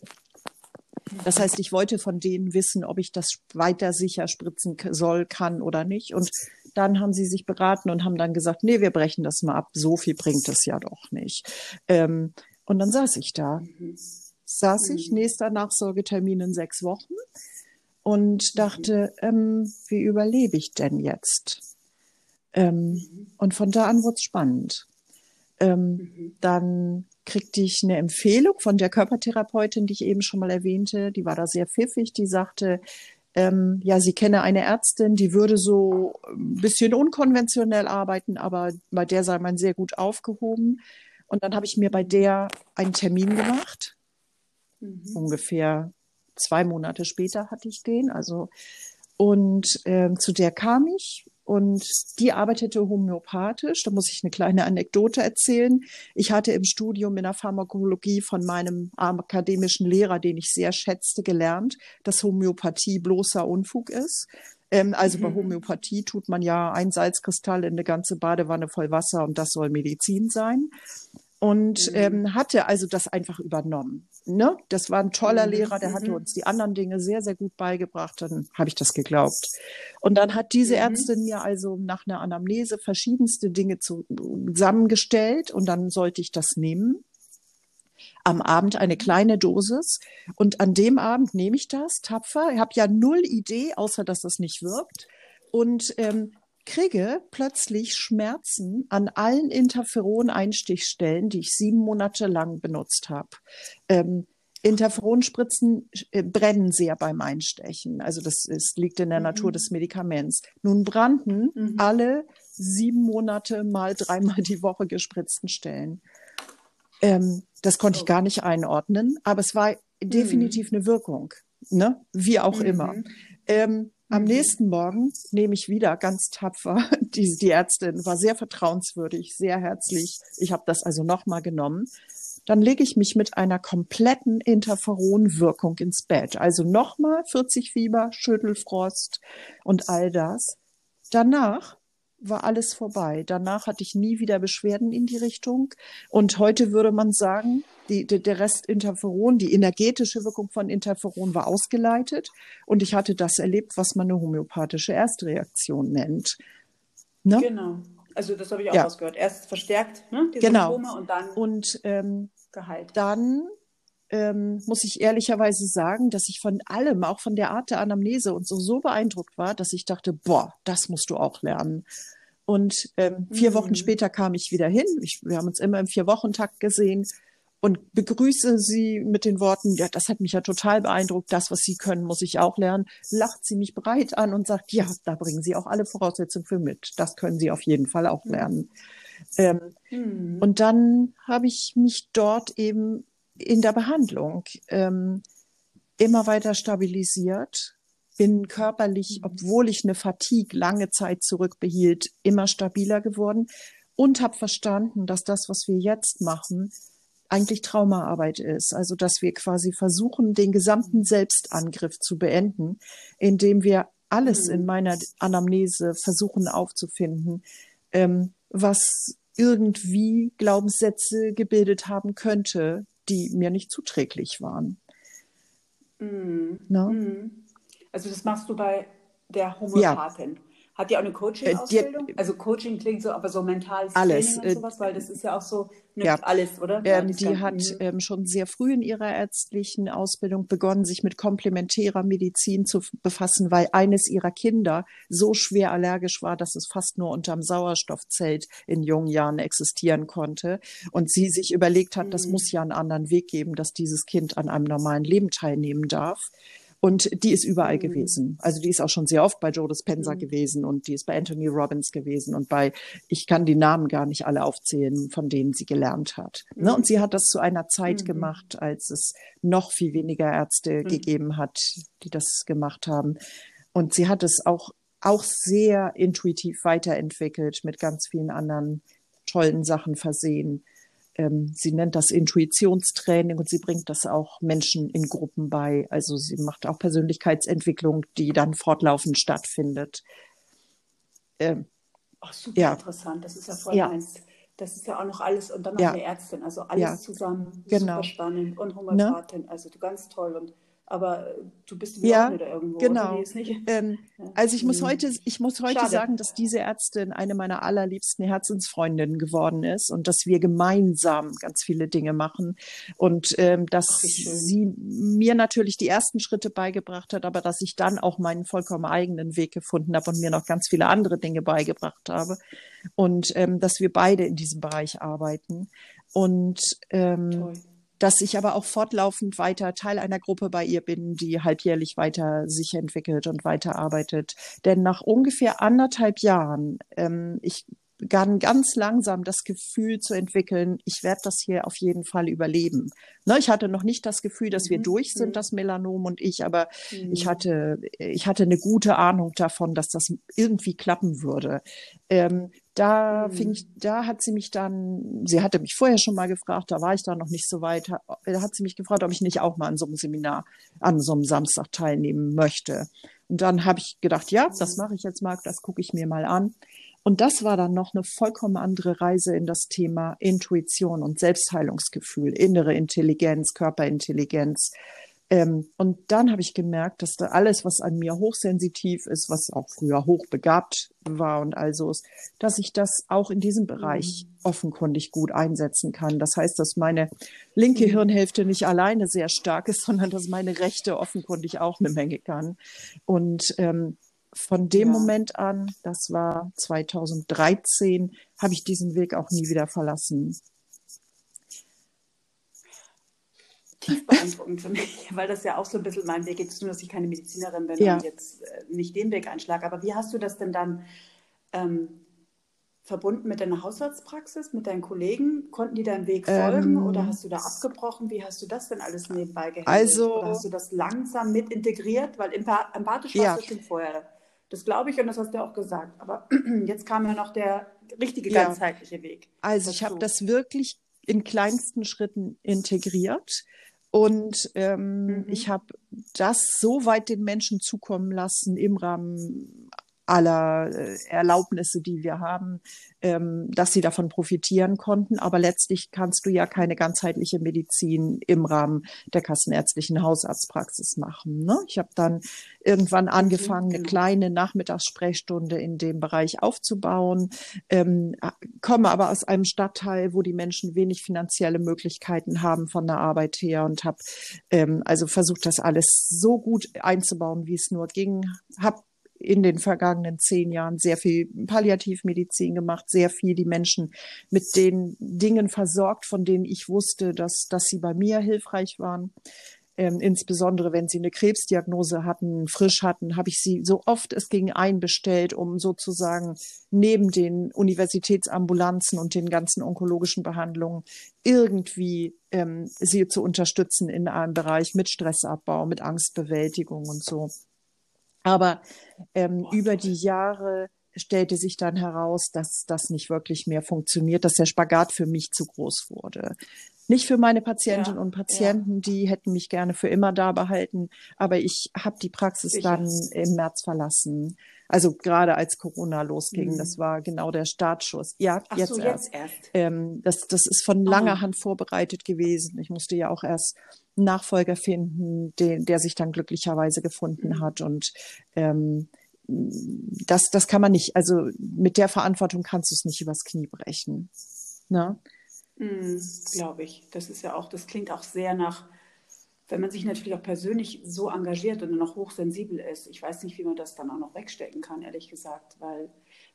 Das heißt, ich wollte von denen wissen, ob ich das weiter sicher spritzen soll, kann oder nicht. Und dann haben sie sich beraten und haben dann gesagt, nee, wir brechen das mal ab. So viel bringt es ja doch nicht. Ähm, und dann saß ich da. Mhm. Saß ich, mhm. nächster Nachsorgetermin in sechs Wochen und dachte, ähm, wie überlebe ich denn jetzt? Ähm, mhm. und von da an wurde es spannend. Ähm, mhm. Dann kriegte ich eine Empfehlung von der Körpertherapeutin, die ich eben schon mal erwähnte. Die war da sehr pfiffig. Die sagte, ähm, ja, sie kenne eine Ärztin, die würde so ein bisschen unkonventionell arbeiten, aber bei der sei man sehr gut aufgehoben. Und dann habe ich mir bei der einen Termin gemacht. Mhm. Ungefähr zwei Monate später hatte ich den. Also und ähm, zu der kam ich und die arbeitete homöopathisch. Da muss ich eine kleine Anekdote erzählen. Ich hatte im Studium in der Pharmakologie von meinem akademischen Lehrer, den ich sehr schätzte, gelernt, dass Homöopathie bloßer Unfug ist. Ähm, also mhm. bei Homöopathie tut man ja ein Salzkristall in eine ganze Badewanne voll Wasser und das soll Medizin sein. Und mhm. ähm, hatte also das einfach übernommen. Ne? Das war ein toller mhm. Lehrer, der hatte mhm. uns die anderen Dinge sehr, sehr gut beigebracht. Dann habe ich das geglaubt. Und dann hat diese mhm. Ärztin mir also nach einer Anamnese verschiedenste Dinge zusammengestellt und dann sollte ich das nehmen am Abend eine kleine Dosis und an dem Abend nehme ich das tapfer. Ich habe ja null Idee, außer dass das nicht wirkt und ähm, kriege plötzlich Schmerzen an allen Interferon-Einstichstellen, die ich sieben Monate lang benutzt habe. Ähm, Interferonspritzen äh, brennen sehr beim Einstechen. Also das ist, liegt in der mhm. Natur des Medikaments. Nun brannten mhm. alle sieben Monate mal dreimal die Woche gespritzten Stellen. Ähm, das konnte ich gar nicht einordnen, aber es war definitiv mhm. eine Wirkung, ne? wie auch mhm. immer. Ähm, am mhm. nächsten Morgen nehme ich wieder ganz tapfer. Die, die Ärztin war sehr vertrauenswürdig, sehr herzlich. Ich habe das also nochmal genommen. Dann lege ich mich mit einer kompletten Interferonwirkung ins Bett. Also nochmal 40 Fieber, Schüttelfrost und all das. Danach war alles vorbei. Danach hatte ich nie wieder Beschwerden in die Richtung. Und heute würde man sagen, die, der Rest Interferon, die energetische Wirkung von Interferon war ausgeleitet. Und ich hatte das erlebt, was man eine homöopathische Erstreaktion nennt. Ne? Genau. Also das habe ich auch ja. rausgehört. Erst verstärkt, ne? die genau. Symptome und dann und, ähm, geheilt. Dann ähm, muss ich ehrlicherweise sagen, dass ich von allem, auch von der Art der Anamnese und so, so beeindruckt war, dass ich dachte, boah, das musst du auch lernen. Und ähm, vier mhm. Wochen später kam ich wieder hin. Ich, wir haben uns immer im Vier-Wochen-Takt gesehen und begrüße sie mit den Worten, ja, das hat mich ja total beeindruckt, das, was Sie können, muss ich auch lernen. Lacht sie mich breit an und sagt, ja, da bringen Sie auch alle Voraussetzungen für mit. Das können Sie auf jeden Fall auch mhm. lernen. Ähm, mhm. Und dann habe ich mich dort eben in der Behandlung ähm, immer weiter stabilisiert, bin körperlich, mhm. obwohl ich eine Fatigue lange Zeit zurückbehielt, immer stabiler geworden und habe verstanden, dass das, was wir jetzt machen, eigentlich Traumaarbeit ist. Also dass wir quasi versuchen, den gesamten Selbstangriff zu beenden, indem wir alles in mhm. meiner Anamnese versuchen aufzufinden, ähm, was irgendwie Glaubenssätze gebildet haben könnte, die mir nicht zuträglich waren. Mm. Mm. Also das machst du bei der Homöopathin. Ja. Hat die auch eine Coaching-Ausbildung? Also Coaching klingt so, aber so mentales alles, Training und äh, sowas, weil das ist ja auch so ja. alles, oder? Ähm, die hat ähm, schon sehr früh in ihrer ärztlichen Ausbildung begonnen, sich mit komplementärer Medizin zu befassen, weil eines ihrer Kinder so schwer allergisch war, dass es fast nur unterm Sauerstoffzelt in jungen Jahren existieren konnte. Und sie sich überlegt hat, mhm. das muss ja einen anderen Weg geben, dass dieses Kind an einem normalen Leben teilnehmen darf. Und die ist überall mhm. gewesen. Also die ist auch schon sehr oft bei Joe Dispenza mhm. gewesen und die ist bei Anthony Robbins gewesen und bei, ich kann die Namen gar nicht alle aufzählen, von denen sie gelernt hat. Mhm. Ne? Und sie hat das zu einer Zeit mhm. gemacht, als es noch viel weniger Ärzte mhm. gegeben hat, die das gemacht haben. Und sie hat es auch, auch sehr intuitiv weiterentwickelt, mit ganz vielen anderen tollen Sachen versehen ähm, sie nennt das Intuitionstraining und sie bringt das auch Menschen in Gruppen bei. Also sie macht auch Persönlichkeitsentwicklung, die dann fortlaufend stattfindet. Ähm, Ach, super ja. interessant. Das ist ja voll ja. meins. Das ist ja auch noch alles und dann noch ja. eine Ärztin, also alles ja. zusammen. Genau. Super spannend und Homöopathin, ne? also ganz toll und aber du bist ja wieder irgendwo. Genau. Ähm, also ich muss hm. heute, ich muss heute Schade. sagen, dass diese Ärztin eine meiner allerliebsten Herzensfreundinnen geworden ist und dass wir gemeinsam ganz viele Dinge machen und ähm, dass sie mir natürlich die ersten Schritte beigebracht hat, aber dass ich dann auch meinen vollkommen eigenen Weg gefunden habe und mir noch ganz viele andere Dinge beigebracht habe und ähm, dass wir beide in diesem Bereich arbeiten und ähm, Toll dass ich aber auch fortlaufend weiter Teil einer Gruppe bei ihr bin, die halbjährlich weiter sich entwickelt und weiterarbeitet. Denn nach ungefähr anderthalb Jahren, ähm, ich begann ganz langsam das Gefühl zu entwickeln, ich werde das hier auf jeden Fall überleben. Ne, ich hatte noch nicht das Gefühl, dass wir mhm. durch sind, mhm. das Melanom und ich, aber mhm. ich hatte, ich hatte eine gute Ahnung davon, dass das irgendwie klappen würde. Ähm, da mhm. fing ich, da hat sie mich dann, sie hatte mich vorher schon mal gefragt, da war ich da noch nicht so weit, da hat sie mich gefragt, ob ich nicht auch mal an so einem Seminar, an so einem Samstag teilnehmen möchte. Und dann habe ich gedacht, ja, das mache ich jetzt mal, das gucke ich mir mal an. Und das war dann noch eine vollkommen andere Reise in das Thema Intuition und Selbstheilungsgefühl, innere Intelligenz, Körperintelligenz, ähm, und dann habe ich gemerkt, dass da alles, was an mir hochsensitiv ist, was auch früher hochbegabt war und also ist, dass ich das auch in diesem Bereich mhm. offenkundig gut einsetzen kann. Das heißt, dass meine linke mhm. Hirnhälfte nicht alleine sehr stark ist, sondern dass meine rechte offenkundig auch eine Menge kann. Und ähm, von dem ja. Moment an, das war 2013, habe ich diesen Weg auch nie wieder verlassen. Tief beeindruckend für mich, weil das ja auch so ein bisschen mein Weg ist, nur dass ich keine Medizinerin bin ja. und jetzt äh, nicht den Weg einschlage. Aber wie hast du das denn dann ähm, verbunden mit deiner Hausarztpraxis, mit deinen Kollegen? Konnten die deinem Weg folgen ähm, oder hast du da abgebrochen? Wie hast du das denn alles nebenbei gehandelt? Also, oder hast du das langsam mit integriert? Weil empathisch ja. warst du schon vorher. Das glaube ich und das hast du auch gesagt. Aber jetzt kam ja noch der richtige ganzheitliche ja. Weg. Also dazu. ich habe das wirklich in kleinsten Schritten integriert. Und ähm, mhm. ich habe das so weit den Menschen zukommen lassen im Rahmen aller äh, Erlaubnisse, die wir haben, ähm, dass sie davon profitieren konnten. Aber letztlich kannst du ja keine ganzheitliche Medizin im Rahmen der kassenärztlichen Hausarztpraxis machen. Ne? Ich habe dann irgendwann mhm, angefangen, eine genau. kleine Nachmittagssprechstunde in dem Bereich aufzubauen, ähm, komme aber aus einem Stadtteil, wo die Menschen wenig finanzielle Möglichkeiten haben von der Arbeit her und habe ähm, also versucht, das alles so gut einzubauen, wie es nur ging. Habe in den vergangenen zehn Jahren sehr viel Palliativmedizin gemacht, sehr viel die Menschen mit den Dingen versorgt, von denen ich wusste, dass, dass sie bei mir hilfreich waren. Ähm, insbesondere wenn sie eine Krebsdiagnose hatten, frisch hatten, habe ich sie so oft es ging einbestellt, um sozusagen neben den Universitätsambulanzen und den ganzen onkologischen Behandlungen irgendwie ähm, sie zu unterstützen in einem Bereich mit Stressabbau, mit Angstbewältigung und so. Aber ähm, über die Jahre stellte sich dann heraus, dass das nicht wirklich mehr funktioniert, dass der Spagat für mich zu groß wurde. Nicht für meine Patientinnen ja, und Patienten, ja. die hätten mich gerne für immer da behalten, aber ich habe die Praxis Sicher. dann im März verlassen. Also gerade als Corona losging, mhm. das war genau der Startschuss. Ja, Ach jetzt, so, erst. jetzt erst. Ähm, das, das ist von langer oh. Hand vorbereitet gewesen. Ich musste ja auch erst Nachfolger finden, den, der sich dann glücklicherweise gefunden mhm. hat. Und ähm, das, das kann man nicht, also mit der Verantwortung kannst du es nicht übers Knie brechen. Ne? Mm, Glaube ich. Das ist ja auch, das klingt auch sehr nach, wenn man sich natürlich auch persönlich so engagiert und noch hochsensibel ist. Ich weiß nicht, wie man das dann auch noch wegstecken kann, ehrlich gesagt, weil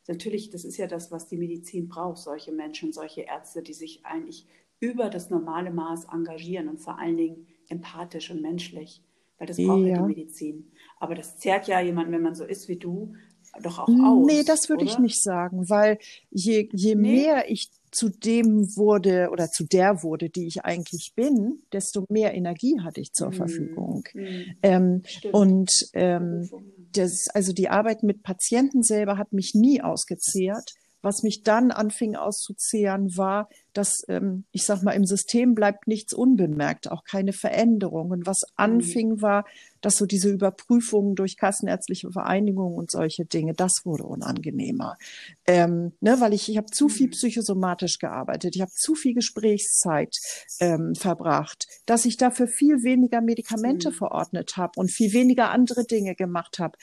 natürlich, das ist ja das, was die Medizin braucht, solche Menschen, solche Ärzte, die sich eigentlich über das normale Maß engagieren und vor allen Dingen empathisch und menschlich, weil das braucht ja die Medizin. Aber das zehrt ja jemanden, wenn man so ist wie du, doch auch aus. Nee, das würde ich nicht sagen, weil je, je nee. mehr ich zu dem wurde oder zu der wurde, die ich eigentlich bin, desto mehr Energie hatte ich zur mhm. Verfügung. Mhm. Ähm, und ähm, das, also die Arbeit mit Patienten selber hat mich nie ausgezehrt. Was mich dann anfing auszuzehren, war, dass, ähm, ich sag mal, im System bleibt nichts unbemerkt, auch keine Veränderung. Und was mhm. anfing, war, dass so diese Überprüfungen durch kassenärztliche Vereinigungen und solche Dinge, das wurde unangenehmer. Ähm, ne, weil ich, ich habe zu viel mhm. psychosomatisch gearbeitet, ich habe zu viel Gesprächszeit ähm, verbracht, dass ich dafür viel weniger Medikamente mhm. verordnet habe und viel weniger andere Dinge gemacht habe.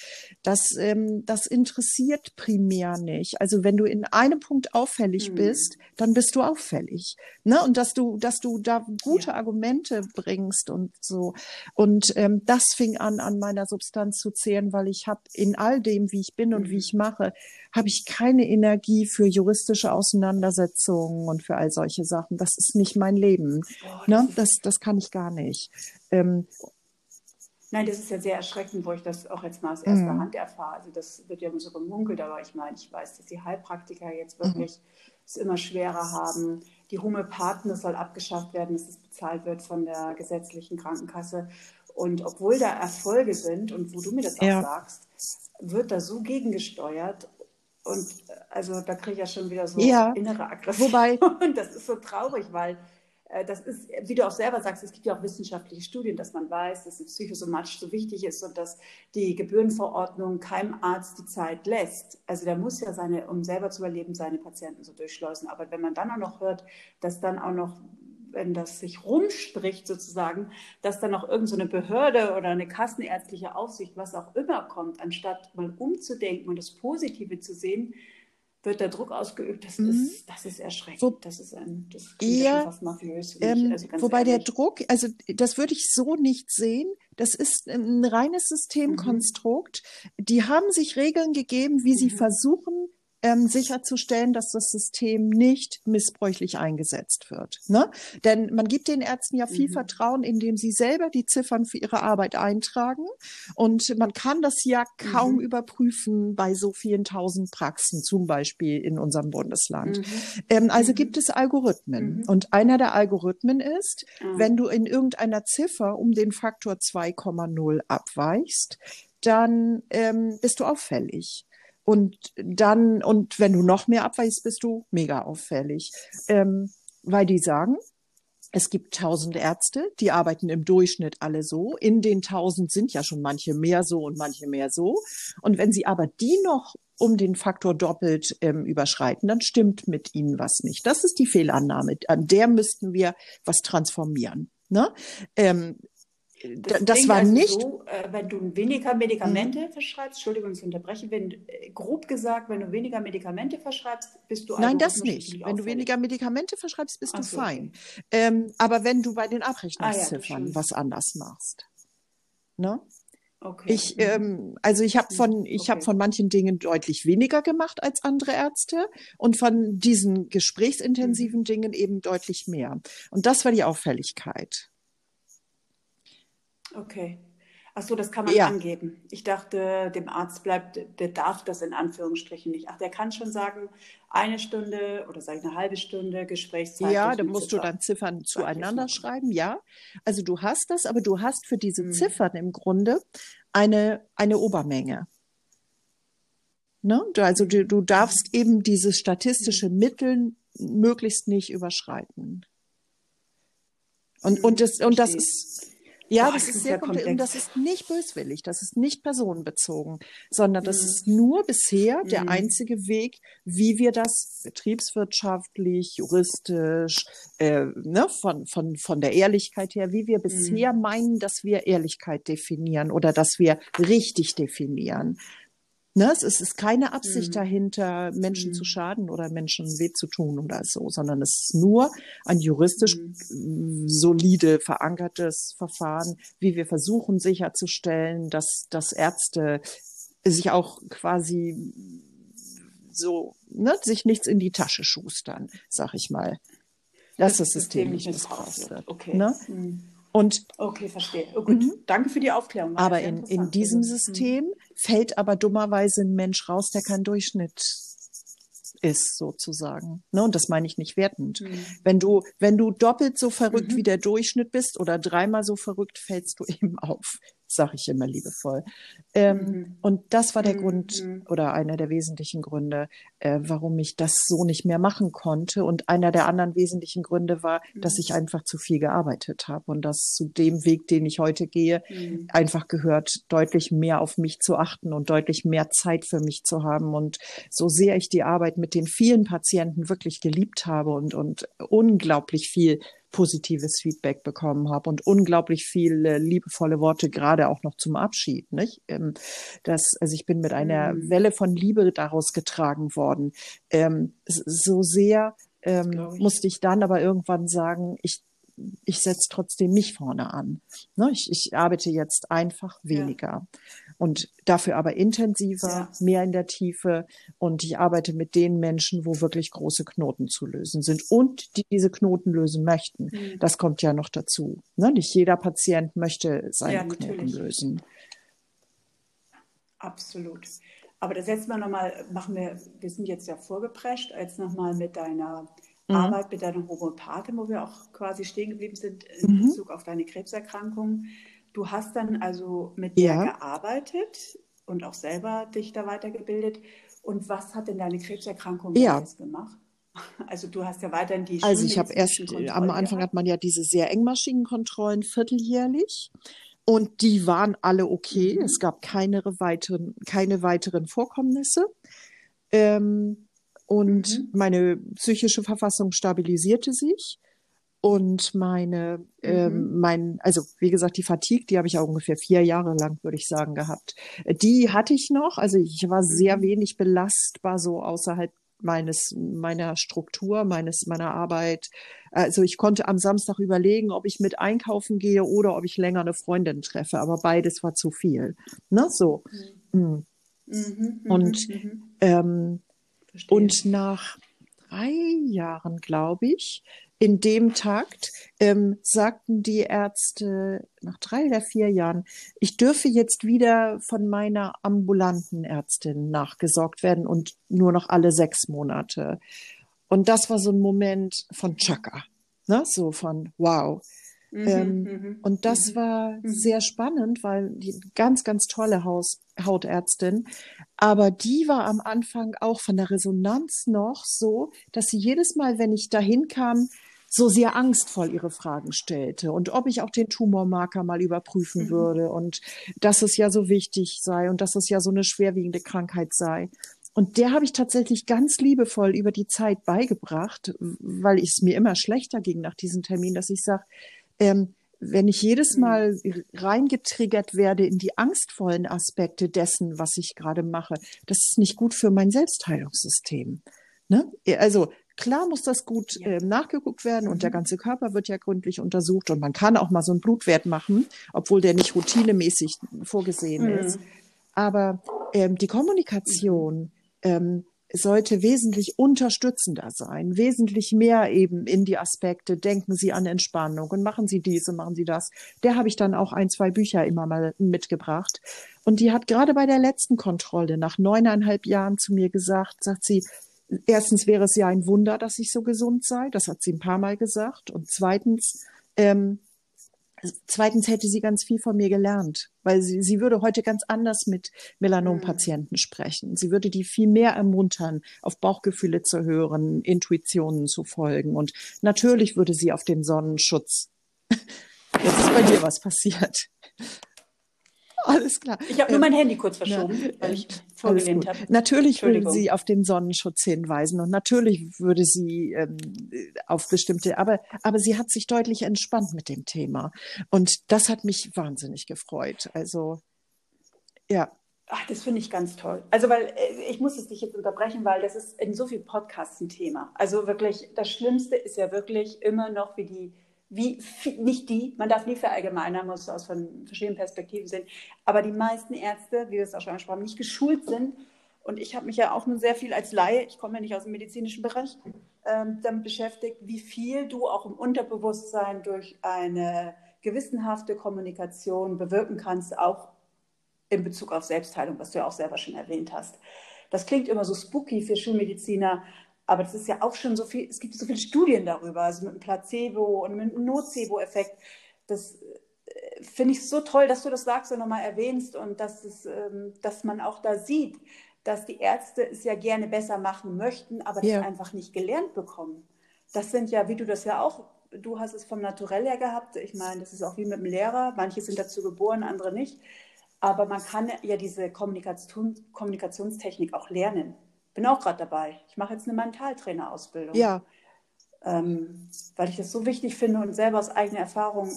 Das, ähm, das interessiert primär nicht. Also wenn du in einem Punkt auffällig mhm. bist, dann bist du auffällig auffällig. Ne? Und dass du, dass du da gute ja. Argumente bringst und so. Und ähm, das fing an, an meiner Substanz zu zehren, weil ich habe in all dem, wie ich bin und mhm. wie ich mache, habe ich keine Energie für juristische Auseinandersetzungen und für all solche Sachen. Das ist nicht mein Leben. Das, ne? das, das kann ich gar nicht. Ähm, Nein, das ist ja sehr erschreckend, wo ich das auch jetzt mal aus erster mhm. Hand erfahre. Also das wird ja immer so gemunkelt, aber ich meine, ich weiß, dass die Heilpraktiker jetzt wirklich mhm es immer schwerer haben. Die Homöopathen, das soll abgeschafft werden, dass es bezahlt wird von der gesetzlichen Krankenkasse. Und obwohl da Erfolge sind und wo du mir das auch ja. sagst, wird da so gegengesteuert. Und also da kriege ich ja schon wieder so ja. innere Aggression. Wobei, und das ist so traurig, weil äh, das ist, wie du auch selber sagst, es gibt ja auch wissenschaftliche Studien, dass man weiß, dass psychosomatisch so wichtig ist und dass die Gebührenverordnung keinem Arzt die Zeit lässt. Also der muss ja seine, um selber zu überleben, seine Patienten so durchschleusen. Aber wenn man dann auch noch hört, dass dann auch noch wenn das sich rumspricht sozusagen, dass dann noch irgendeine so Behörde oder eine kassenärztliche Aufsicht, was auch immer kommt, anstatt mal umzudenken und das Positive zu sehen, wird der Druck ausgeübt. Das, mhm. ist, das ist erschreckend. Wo, das ist ein, das eher, fast mafiös. Ähm, also wobei ehrlich. der Druck, also das würde ich so nicht sehen. Das ist ein reines Systemkonstrukt. Mhm. Die haben sich Regeln gegeben, wie mhm. sie versuchen, ähm, sicherzustellen, dass das System nicht missbräuchlich eingesetzt wird. Ne? Denn man gibt den Ärzten ja viel mhm. Vertrauen, indem sie selber die Ziffern für ihre Arbeit eintragen. Und man kann das ja kaum mhm. überprüfen bei so vielen tausend Praxen, zum Beispiel in unserem Bundesland. Mhm. Ähm, also gibt mhm. es Algorithmen. Mhm. Und einer der Algorithmen ist, ah. wenn du in irgendeiner Ziffer um den Faktor 2,0 abweichst, dann ähm, bist du auffällig. Und dann, und wenn du noch mehr abweichst, bist du mega auffällig. Ähm, weil die sagen, es gibt tausend Ärzte, die arbeiten im Durchschnitt alle so. In den tausend sind ja schon manche mehr so und manche mehr so. Und wenn sie aber die noch um den Faktor doppelt ähm, überschreiten, dann stimmt mit ihnen was nicht. Das ist die Fehlannahme. An der müssten wir was transformieren. Ne? Ähm, das, das war also nicht. So, äh, wenn du weniger Medikamente mhm. verschreibst, Entschuldigung, ich unterbreche, wenn, äh, grob gesagt, wenn du weniger Medikamente verschreibst, bist du Nein, das nicht. Wenn du weniger Medikamente verschreibst, bist Ach du so, fein. Okay. Ähm, aber wenn du bei den Abrechnungsziffern ah, ja, was anders machst. Ne? Okay. Ich, mhm. ähm, also ich habe mhm. von, ich okay. habe von manchen Dingen deutlich weniger gemacht als andere Ärzte und von diesen gesprächsintensiven mhm. Dingen eben deutlich mehr. Und das war die Auffälligkeit. Okay. Ach so, das kann man ja. angeben. Ich dachte, dem Arzt bleibt, der darf das in Anführungsstrichen nicht. Ach, der kann schon sagen, eine Stunde oder sage ich eine halbe Stunde Gesprächszeit. Ja, da musst Ziffer. du dann Ziffern zueinander schreiben, ja. Also du hast das, aber du hast für diese hm. Ziffern im Grunde eine, eine Obermenge. Ne? Also du, du darfst eben dieses statistische Mittel möglichst nicht überschreiten. Und, und, das, und das ist ja, Boah, das, ist sehr komplex. Und das ist nicht böswillig, das ist nicht personenbezogen, sondern das mhm. ist nur bisher der mhm. einzige Weg, wie wir das betriebswirtschaftlich, juristisch, äh, ne, von, von, von der Ehrlichkeit her, wie wir bisher mhm. meinen, dass wir Ehrlichkeit definieren oder dass wir richtig definieren. Ne, es ist, keine Absicht mhm. dahinter, Menschen mhm. zu schaden oder Menschen weh zu tun oder so, sondern es ist nur ein juristisch mhm. solide verankertes Verfahren, wie wir versuchen sicherzustellen, dass, dass Ärzte sich auch quasi so, ne, sich nichts in die Tasche schustern, sag ich mal. Dass das, das System nicht missbraucht wird. Okay. Ne? Mhm. Und okay, verstehe. Oh, gut, mhm. danke für die Aufklärung. aber in, in diesem also, System mhm. Fällt aber dummerweise ein Mensch raus, der kein Durchschnitt ist, sozusagen. Ne? Und das meine ich nicht wertend. Mhm. Wenn du, wenn du doppelt so verrückt mhm. wie der Durchschnitt bist oder dreimal so verrückt, fällst du eben auf sage ich immer liebevoll. Ähm, mhm. Und das war der mhm. Grund oder einer der wesentlichen Gründe, äh, warum ich das so nicht mehr machen konnte. Und einer der anderen wesentlichen Gründe war, mhm. dass ich einfach zu viel gearbeitet habe und dass zu dem Weg, den ich heute gehe, mhm. einfach gehört, deutlich mehr auf mich zu achten und deutlich mehr Zeit für mich zu haben. Und so sehr ich die Arbeit mit den vielen Patienten wirklich geliebt habe und, und unglaublich viel positives Feedback bekommen habe und unglaublich viele liebevolle Worte, gerade auch noch zum Abschied. Nicht? Ähm, das, also ich bin mit einer mhm. Welle von Liebe daraus getragen worden. Ähm, so sehr ähm, ich. musste ich dann aber irgendwann sagen, ich ich setze trotzdem mich vorne an. Ne? Ich, ich arbeite jetzt einfach weniger. Ja und dafür aber intensiver, ja. mehr in der Tiefe. Und ich arbeite mit den Menschen, wo wirklich große Knoten zu lösen sind und die diese Knoten lösen möchten. Mhm. Das kommt ja noch dazu. Ne? Nicht jeder Patient möchte seine ja, Knoten lösen. Absolut. Aber das jetzt mal nochmal, machen wir, wir sind jetzt ja vorgeprescht, als nochmal mit deiner mhm. Arbeit, mit deiner Homöopathin, wo wir auch quasi stehen geblieben sind in mhm. Bezug auf deine Krebserkrankung. Du hast dann also mit ja. der gearbeitet und auch selber dich da weitergebildet. Und was hat denn deine Krebserkrankung ja. jetzt gemacht? Also du hast ja weiterhin die Also ich habe erst, am Anfang hat man ja diese sehr engmaschigen Kontrollen vierteljährlich. Und die waren alle okay. Mhm. Es gab keine weiteren, keine weiteren Vorkommnisse. Ähm, und mhm. meine psychische Verfassung stabilisierte sich. Und meine, mhm. ähm, mein, also wie gesagt, die Fatigue, die habe ich ja ungefähr vier Jahre lang, würde ich sagen, gehabt. Die hatte ich noch. Also ich war sehr mhm. wenig belastbar, so außerhalb meines, meiner Struktur, meines, meiner Arbeit. Also ich konnte am Samstag überlegen, ob ich mit einkaufen gehe oder ob ich länger eine Freundin treffe, aber beides war zu viel. Ne, so. Mhm. Mhm, mhm und, ähm, und nach drei Jahren, glaube ich, in dem Takt ähm, sagten die Ärzte nach drei oder vier Jahren, ich dürfe jetzt wieder von meiner ambulanten Ärztin nachgesorgt werden und nur noch alle sechs Monate. Und das war so ein Moment von Chaka, ne? so von wow. Mhm, ähm, mhm, und das mhm, war sehr spannend, weil die ganz, ganz tolle Haus Hautärztin, aber die war am Anfang auch von der Resonanz noch so, dass sie jedes Mal, wenn ich dahin kam, so sehr angstvoll ihre Fragen stellte und ob ich auch den Tumormarker mal überprüfen mhm. würde und dass es ja so wichtig sei und dass es ja so eine schwerwiegende Krankheit sei. Und der habe ich tatsächlich ganz liebevoll über die Zeit beigebracht, weil es mir immer schlechter ging nach diesem Termin, dass ich sage, ähm, wenn ich jedes mhm. Mal reingetriggert werde in die angstvollen Aspekte dessen, was ich gerade mache, das ist nicht gut für mein Selbstheilungssystem. Ne? Also klar muss das gut ja. äh, nachgeguckt werden und der mhm. ganze Körper wird ja gründlich untersucht und man kann auch mal so einen Blutwert machen, obwohl der nicht routinemäßig vorgesehen mhm. ist. Aber ähm, die Kommunikation, ähm, sollte wesentlich unterstützender sein, wesentlich mehr eben in die Aspekte, denken Sie an Entspannung und machen Sie dies und machen Sie das. Der habe ich dann auch ein, zwei Bücher immer mal mitgebracht. Und die hat gerade bei der letzten Kontrolle nach neuneinhalb Jahren zu mir gesagt, sagt sie, erstens wäre es ja ein Wunder, dass ich so gesund sei. Das hat sie ein paar Mal gesagt. Und zweitens, ähm, Zweitens hätte sie ganz viel von mir gelernt, weil sie, sie würde heute ganz anders mit Melanompatienten mhm. sprechen. Sie würde die viel mehr ermuntern, auf Bauchgefühle zu hören, Intuitionen zu folgen. Und natürlich würde sie auf den Sonnenschutz. Jetzt ist bei dir was passiert. Alles klar. Ich habe nur mein Handy kurz verschoben, ja, weil ich vorgelehnt habe. Natürlich würde sie auf den Sonnenschutz hinweisen und natürlich würde sie ähm, auf bestimmte, aber, aber sie hat sich deutlich entspannt mit dem Thema. Und das hat mich wahnsinnig gefreut. Also, ja. Ach, das finde ich ganz toll. Also, weil äh, ich muss es dich jetzt unterbrechen, weil das ist in so vielen Podcasts ein Thema. Also wirklich, das Schlimmste ist ja wirklich immer noch, wie die wie nicht die, man darf nie verallgemeinern, muss aus von verschiedenen Perspektiven sehen, aber die meisten Ärzte, wie wir es auch schon angesprochen haben, nicht geschult sind. Und ich habe mich ja auch nun sehr viel als Laie, ich komme ja nicht aus dem medizinischen Bereich, ähm, damit beschäftigt, wie viel du auch im Unterbewusstsein durch eine gewissenhafte Kommunikation bewirken kannst, auch in Bezug auf Selbstheilung, was du ja auch selber schon erwähnt hast. Das klingt immer so spooky für Schulmediziner, aber das ist ja auch schon so viel, es gibt so viele Studien darüber, also mit einem Placebo und mit einem Nocebo-Effekt. Das äh, finde ich so toll, dass du das sagst und nochmal erwähnst und dass, es, ähm, dass man auch da sieht, dass die Ärzte es ja gerne besser machen möchten, aber ja. das einfach nicht gelernt bekommen. Das sind ja, wie du das ja auch, du hast es vom Naturell her gehabt. Ich meine, das ist auch wie mit dem Lehrer. Manche sind dazu geboren, andere nicht. Aber man kann ja diese Kommunikation, Kommunikationstechnik auch lernen bin auch gerade dabei. Ich mache jetzt eine Mentaltrainerausbildung. Ja. Ähm, weil ich das so wichtig finde und selber aus eigener Erfahrung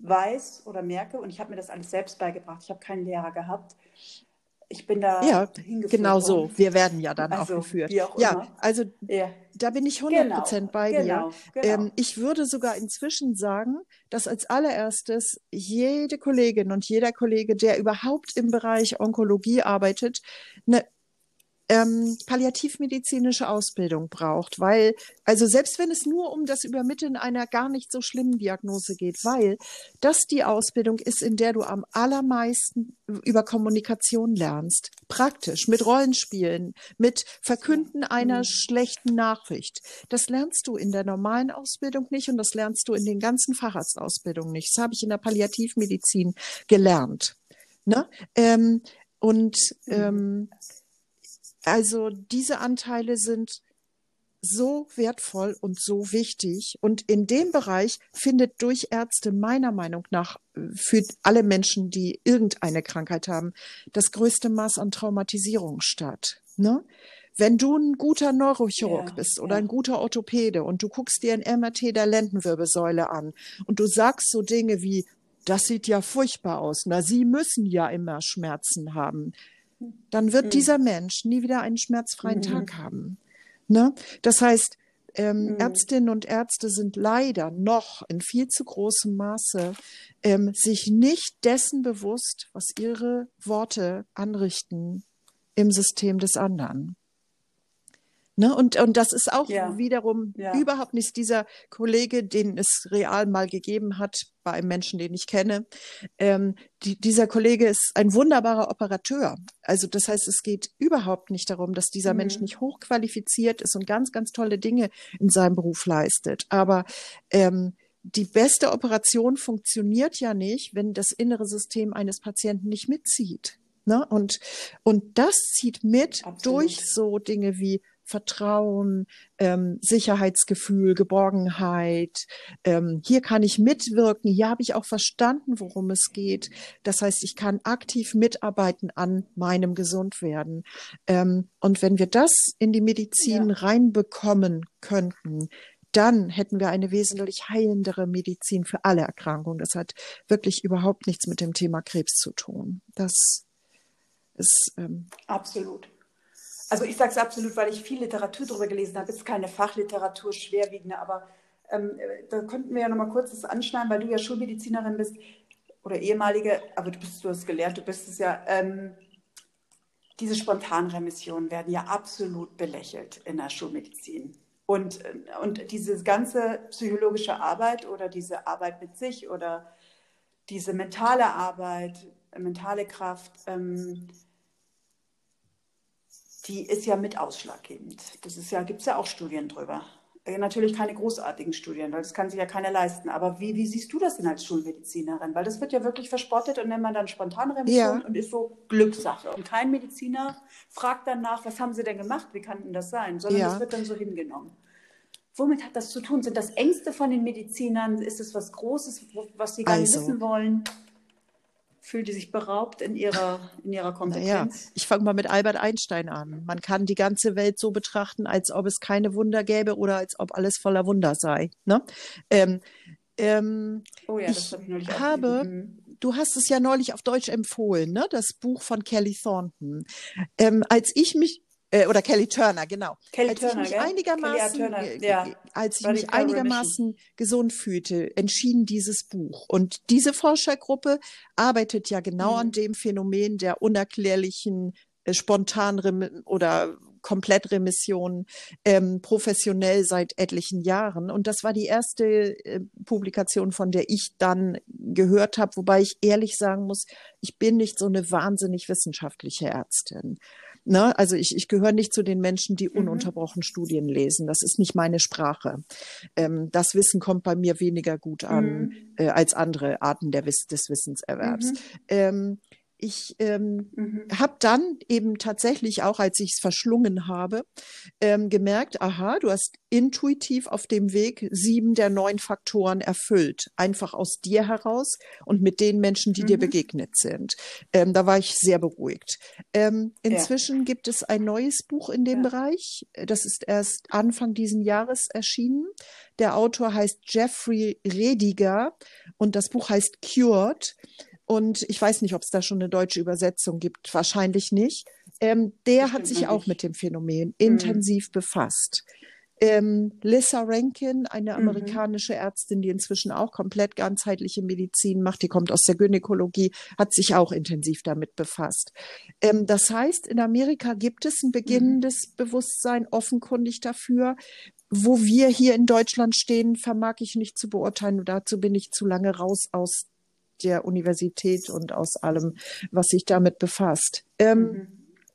weiß oder merke. Und ich habe mir das alles selbst beigebracht. Ich habe keinen Lehrer gehabt. Ich bin da ja, genau so. Wir werden ja dann also, auch geführt. Auch ja, immer. also ja. da bin ich 100 genau, Prozent bei dir. Genau, genau. Ähm, ich würde sogar inzwischen sagen, dass als allererstes jede Kollegin und jeder Kollege, der überhaupt im Bereich Onkologie arbeitet, eine ähm, palliativmedizinische Ausbildung braucht, weil, also selbst wenn es nur um das Übermitteln einer gar nicht so schlimmen Diagnose geht, weil das die Ausbildung ist, in der du am allermeisten über Kommunikation lernst. Praktisch, mit Rollenspielen, mit Verkünden einer mhm. schlechten Nachricht. Das lernst du in der normalen Ausbildung nicht und das lernst du in den ganzen Facharztausbildungen nicht. Das habe ich in der Palliativmedizin gelernt. Ne? Ähm, und mhm. Also diese Anteile sind so wertvoll und so wichtig. Und in dem Bereich findet durch Ärzte meiner Meinung nach für alle Menschen, die irgendeine Krankheit haben, das größte Maß an Traumatisierung statt. Ne? Wenn du ein guter Neurochirurg ja, bist oder ja. ein guter Orthopäde und du guckst dir ein MRT der Lendenwirbelsäule an und du sagst so Dinge wie, das sieht ja furchtbar aus. Na, Sie müssen ja immer Schmerzen haben dann wird mhm. dieser Mensch nie wieder einen schmerzfreien mhm. Tag haben. Ne? Das heißt, ähm, mhm. Ärztinnen und Ärzte sind leider noch in viel zu großem Maße ähm, sich nicht dessen bewusst, was ihre Worte anrichten im System des anderen. Ne? Und, und das ist auch ja. wiederum ja. überhaupt nicht dieser Kollege, den es real mal gegeben hat bei einem Menschen, den ich kenne. Ähm, die, dieser Kollege ist ein wunderbarer Operateur. Also das heißt, es geht überhaupt nicht darum, dass dieser mhm. Mensch nicht hochqualifiziert ist und ganz, ganz tolle Dinge in seinem Beruf leistet. Aber ähm, die beste Operation funktioniert ja nicht, wenn das innere System eines Patienten nicht mitzieht. Ne? Und, und das zieht mit Absolut. durch so Dinge wie Vertrauen, ähm, Sicherheitsgefühl, Geborgenheit. Ähm, hier kann ich mitwirken. Hier habe ich auch verstanden, worum es geht. Das heißt, ich kann aktiv mitarbeiten an meinem Gesundwerden. Ähm, und wenn wir das in die Medizin ja. reinbekommen könnten, dann hätten wir eine wesentlich heilendere Medizin für alle Erkrankungen. Das hat wirklich überhaupt nichts mit dem Thema Krebs zu tun. Das ist ähm absolut. Also ich sage es absolut, weil ich viel Literatur darüber gelesen habe. Es ist keine Fachliteratur, schwerwiegende, aber ähm, da könnten wir ja noch mal kurz das anschneiden, weil du ja Schulmedizinerin bist oder ehemalige, aber du bist du hast gelernt, du bist es ja. Ähm, diese Spontanremissionen werden ja absolut belächelt in der Schulmedizin. Und, und diese ganze psychologische Arbeit oder diese Arbeit mit sich oder diese mentale Arbeit, mentale Kraft, ähm, die ist ja mit ausschlaggebend. Das ist ja, gibt es ja auch Studien drüber. Äh, natürlich keine großartigen Studien, weil das kann sich ja keiner leisten. Aber wie, wie siehst du das denn als Schulmedizinerin? Weil das wird ja wirklich verspottet und nennt man dann Spontanremission ja. und ist so Glückssache. Und kein Mediziner fragt danach, was haben sie denn gemacht, wie kann denn das sein? Sondern ja. das wird dann so hingenommen. Womit hat das zu tun? Sind das Ängste von den Medizinern? Ist es was Großes, was sie gar also. nicht wissen wollen? Fühlt die sich beraubt in ihrer, in ihrer Kompetenz? Naja, ich fange mal mit Albert Einstein an. Man kann die ganze Welt so betrachten, als ob es keine Wunder gäbe oder als ob alles voller Wunder sei. Ne? Ähm, ähm, oh ja, ich, ich habe, mhm. du hast es ja neulich auf Deutsch empfohlen, ne? das Buch von Kelly Thornton. Ähm, als ich mich äh, oder Kelly Turner, genau. Kelly als Turner, ich mich einigermaßen, Turner, ja. als ich mich einigermaßen gesund fühlte, entschieden dieses Buch. Und diese Forschergruppe arbeitet ja genau mhm. an dem Phänomen der unerklärlichen äh, spontan oder Komplettremission ähm, professionell seit etlichen Jahren. Und das war die erste äh, Publikation, von der ich dann gehört habe, wobei ich ehrlich sagen muss, ich bin nicht so eine wahnsinnig wissenschaftliche Ärztin. Ne? Also ich, ich gehöre nicht zu den Menschen, die mhm. ununterbrochen mhm. Studien lesen. Das ist nicht meine Sprache. Ähm, das Wissen kommt bei mir weniger gut an mhm. äh, als andere Arten der des Wissenserwerbs. Mhm. Ähm, ich ähm, mhm. habe dann eben tatsächlich auch, als ich es verschlungen habe, ähm, gemerkt, aha, du hast intuitiv auf dem Weg sieben der neun Faktoren erfüllt, einfach aus dir heraus und mit den Menschen, die mhm. dir begegnet sind. Ähm, da war ich sehr beruhigt. Ähm, inzwischen ja. gibt es ein neues Buch in dem ja. Bereich. Das ist erst Anfang diesen Jahres erschienen. Der Autor heißt Jeffrey Rediger und das Buch heißt Cured. Und ich weiß nicht, ob es da schon eine deutsche Übersetzung gibt. Wahrscheinlich nicht. Ähm, der hat sich auch mit dem Phänomen mhm. intensiv befasst. Ähm, Lissa Rankin, eine mhm. amerikanische Ärztin, die inzwischen auch komplett ganzheitliche Medizin macht, die kommt aus der Gynäkologie, hat sich auch intensiv damit befasst. Ähm, das heißt, in Amerika gibt es ein beginnendes mhm. Bewusstsein offenkundig dafür. Wo wir hier in Deutschland stehen, vermag ich nicht zu beurteilen. Dazu bin ich zu lange raus aus der Universität und aus allem, was sich damit befasst. Ähm,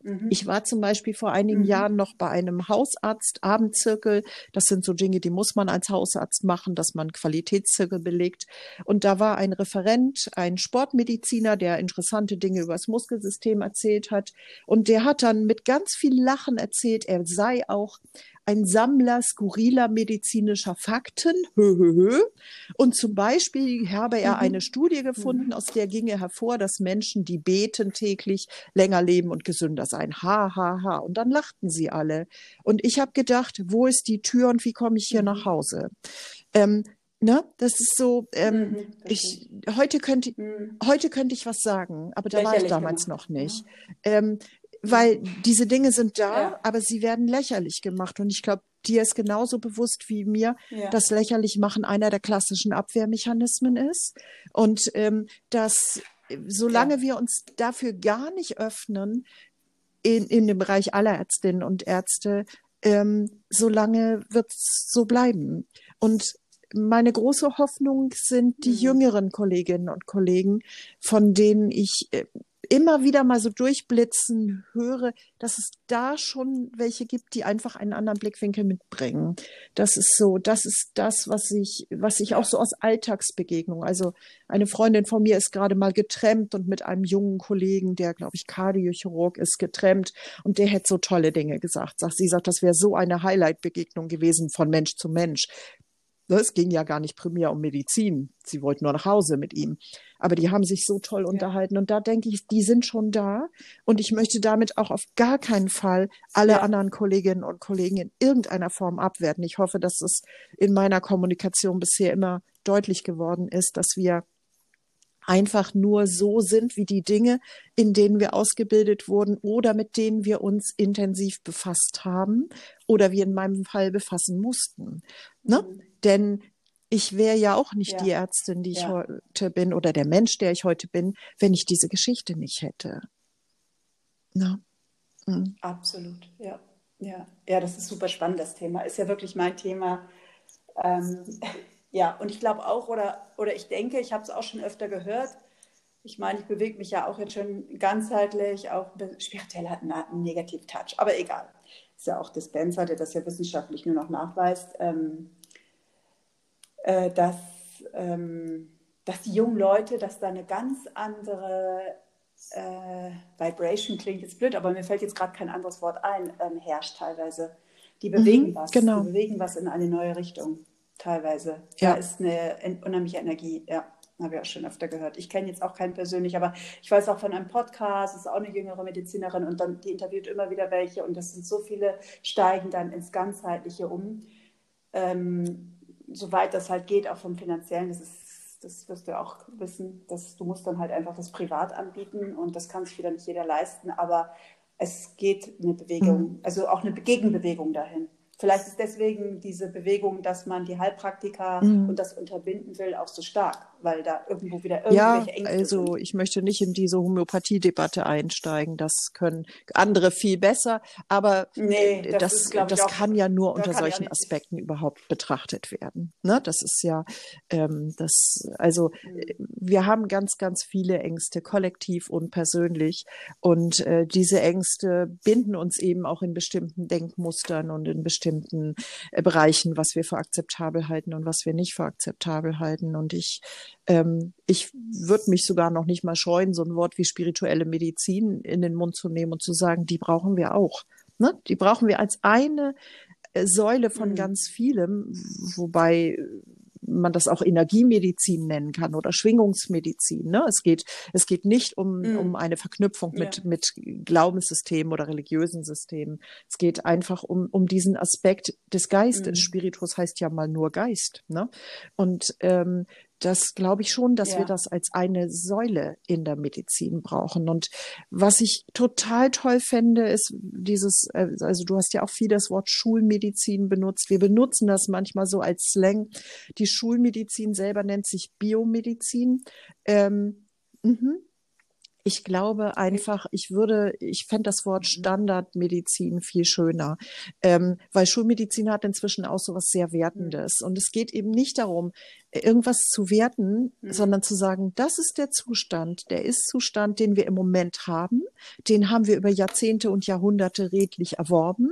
mhm. mhm. Ich war zum Beispiel vor einigen mhm. Jahren noch bei einem Hausarzt-Abendzirkel. Das sind so Dinge, die muss man als Hausarzt machen, dass man Qualitätszirkel belegt. Und da war ein Referent, ein Sportmediziner, der interessante Dinge über das Muskelsystem erzählt hat. Und der hat dann mit ganz viel Lachen erzählt, er sei auch ein Sammler skurriler medizinischer Fakten. Hö, hö, hö. Und zum Beispiel habe er mhm. eine Studie gefunden, mhm. aus der ginge hervor, dass Menschen, die beten täglich, länger leben und gesünder sein. Ha, ha, ha. Und dann lachten sie alle. Und ich habe gedacht, wo ist die Tür und wie komme ich hier mhm. nach Hause? Ähm, Ne? Das ist so, ähm, mhm, ich, heute könnte, mhm. heute könnte ich was sagen, aber da war ich damals gemacht. noch nicht. Ja. Ähm, weil diese Dinge sind da, ja. aber sie werden lächerlich gemacht. Und ich glaube, dir ist genauso bewusst wie mir, ja. dass lächerlich machen einer der klassischen Abwehrmechanismen ist. Und ähm, dass solange ja. wir uns dafür gar nicht öffnen, in, in dem Bereich aller Ärztinnen und Ärzte, ähm, solange wird es so bleiben. Und meine große Hoffnung sind die mhm. jüngeren Kolleginnen und Kollegen, von denen ich äh, immer wieder mal so durchblitzen höre, dass es da schon welche gibt, die einfach einen anderen Blickwinkel mitbringen. Das ist so, das ist das, was ich, was ich auch so aus Alltagsbegegnung. Also eine Freundin von mir ist gerade mal getrennt und mit einem jungen Kollegen, der, glaube ich, Kardiochirurg ist, getrennt und der hätte so tolle Dinge gesagt. Sagt, sie sagt, das wäre so eine Highlight-Begegnung gewesen von Mensch zu Mensch. Ne, es ging ja gar nicht primär um Medizin. Sie wollten nur nach Hause mit ihm. Aber die haben sich so toll unterhalten. Ja. Und da denke ich, die sind schon da. Und ich möchte damit auch auf gar keinen Fall alle ja. anderen Kolleginnen und Kollegen in irgendeiner Form abwerten. Ich hoffe, dass es in meiner Kommunikation bisher immer deutlich geworden ist, dass wir einfach nur so sind wie die Dinge, in denen wir ausgebildet wurden oder mit denen wir uns intensiv befasst haben oder wir in meinem Fall befassen mussten. Ne? Mhm. Denn ich wäre ja auch nicht ja. die Ärztin, die ich ja. heute bin oder der Mensch, der ich heute bin, wenn ich diese Geschichte nicht hätte. Na? Mhm. Absolut, ja. ja. Ja, das ist super spannend, das Thema. Ist ja wirklich mein Thema. Ähm, ja, und ich glaube auch, oder, oder ich denke, ich habe es auch schon öfter gehört. Ich meine, ich bewege mich ja auch jetzt schon ganzheitlich, auch spirituell hat einen, einen Negativ-Touch, aber egal. Ist ja auch Dispenser, der das ja wissenschaftlich nur noch nachweist. Ähm, äh, dass, ähm, dass die jungen Leute, dass da eine ganz andere äh, Vibration klingt jetzt blöd, aber mir fällt jetzt gerade kein anderes Wort ein, ähm, herrscht teilweise. Die bewegen mhm, was, genau. die bewegen was in eine neue Richtung teilweise. Ja. Da ist eine unheimliche Energie, ja. Habe ich auch schon öfter gehört. Ich kenne jetzt auch keinen persönlich, aber ich weiß auch von einem Podcast, ist auch eine jüngere Medizinerin und dann die interviewt immer wieder welche und das sind so viele, steigen dann ins Ganzheitliche um. Ähm, soweit das halt geht, auch vom Finanziellen, das ist, das wirst du auch wissen, dass du musst dann halt einfach das privat anbieten und das kann sich wieder nicht jeder leisten, aber es geht eine Bewegung, mhm. also auch eine Gegenbewegung dahin. Vielleicht ist deswegen diese Bewegung, dass man die Heilpraktiker mhm. und das unterbinden will, auch so stark, weil da irgendwo wieder irgendwelche ja, Ängste also sind. ich möchte nicht in diese Homöopathie-Debatte einsteigen. Das können andere viel besser, aber nee, das, das, ist, das auch, kann ja nur unter solchen ja Aspekten überhaupt betrachtet werden. Ne? Das ist ja, ähm, das, also mhm. wir haben ganz, ganz viele Ängste, kollektiv und persönlich. Und äh, diese Ängste binden uns eben auch in bestimmten Denkmustern und in bestimmten bestimmten äh, Bereichen, was wir für akzeptabel halten und was wir nicht für akzeptabel halten. Und ich, ähm, ich würde mich sogar noch nicht mal scheuen, so ein Wort wie spirituelle Medizin in den Mund zu nehmen und zu sagen, die brauchen wir auch. Ne? Die brauchen wir als eine äh, Säule von mhm. ganz vielem, wobei man das auch Energiemedizin nennen kann oder Schwingungsmedizin. Ne? Es geht, es geht nicht um, mm. um eine Verknüpfung mit, ja. mit Glaubenssystemen oder religiösen Systemen. Es geht einfach um, um diesen Aspekt des Geistes. Mm. Spiritus heißt ja mal nur Geist. Ne? Und ähm, das glaube ich schon, dass ja. wir das als eine Säule in der Medizin brauchen. Und was ich total toll fände, ist dieses, äh, also du hast ja auch viel das Wort Schulmedizin benutzt. Wir benutzen das manchmal so als Slang. Die Schulmedizin selber nennt sich Biomedizin. Ähm, mhm. Ich glaube einfach, ich würde, ich fände das Wort mhm. Standardmedizin viel schöner, ähm, weil Schulmedizin hat inzwischen auch so was sehr Wertendes. Und es geht eben nicht darum, irgendwas zu werten, mhm. sondern zu sagen, das ist der Zustand, der Ist-Zustand, den wir im Moment haben. Den haben wir über Jahrzehnte und Jahrhunderte redlich erworben.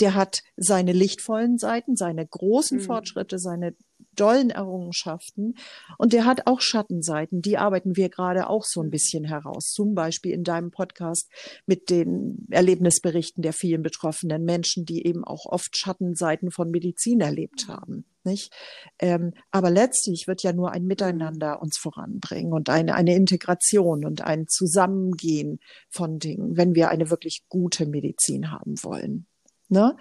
Der hat seine lichtvollen Seiten, seine großen mhm. Fortschritte, seine dollen Errungenschaften. Und der hat auch Schattenseiten. Die arbeiten wir gerade auch so ein bisschen heraus. Zum Beispiel in deinem Podcast mit den Erlebnisberichten der vielen betroffenen Menschen, die eben auch oft Schattenseiten von Medizin erlebt haben. Nicht? Ähm, aber letztlich wird ja nur ein Miteinander uns voranbringen und eine, eine Integration und ein Zusammengehen von Dingen, wenn wir eine wirklich gute Medizin haben wollen. Ne?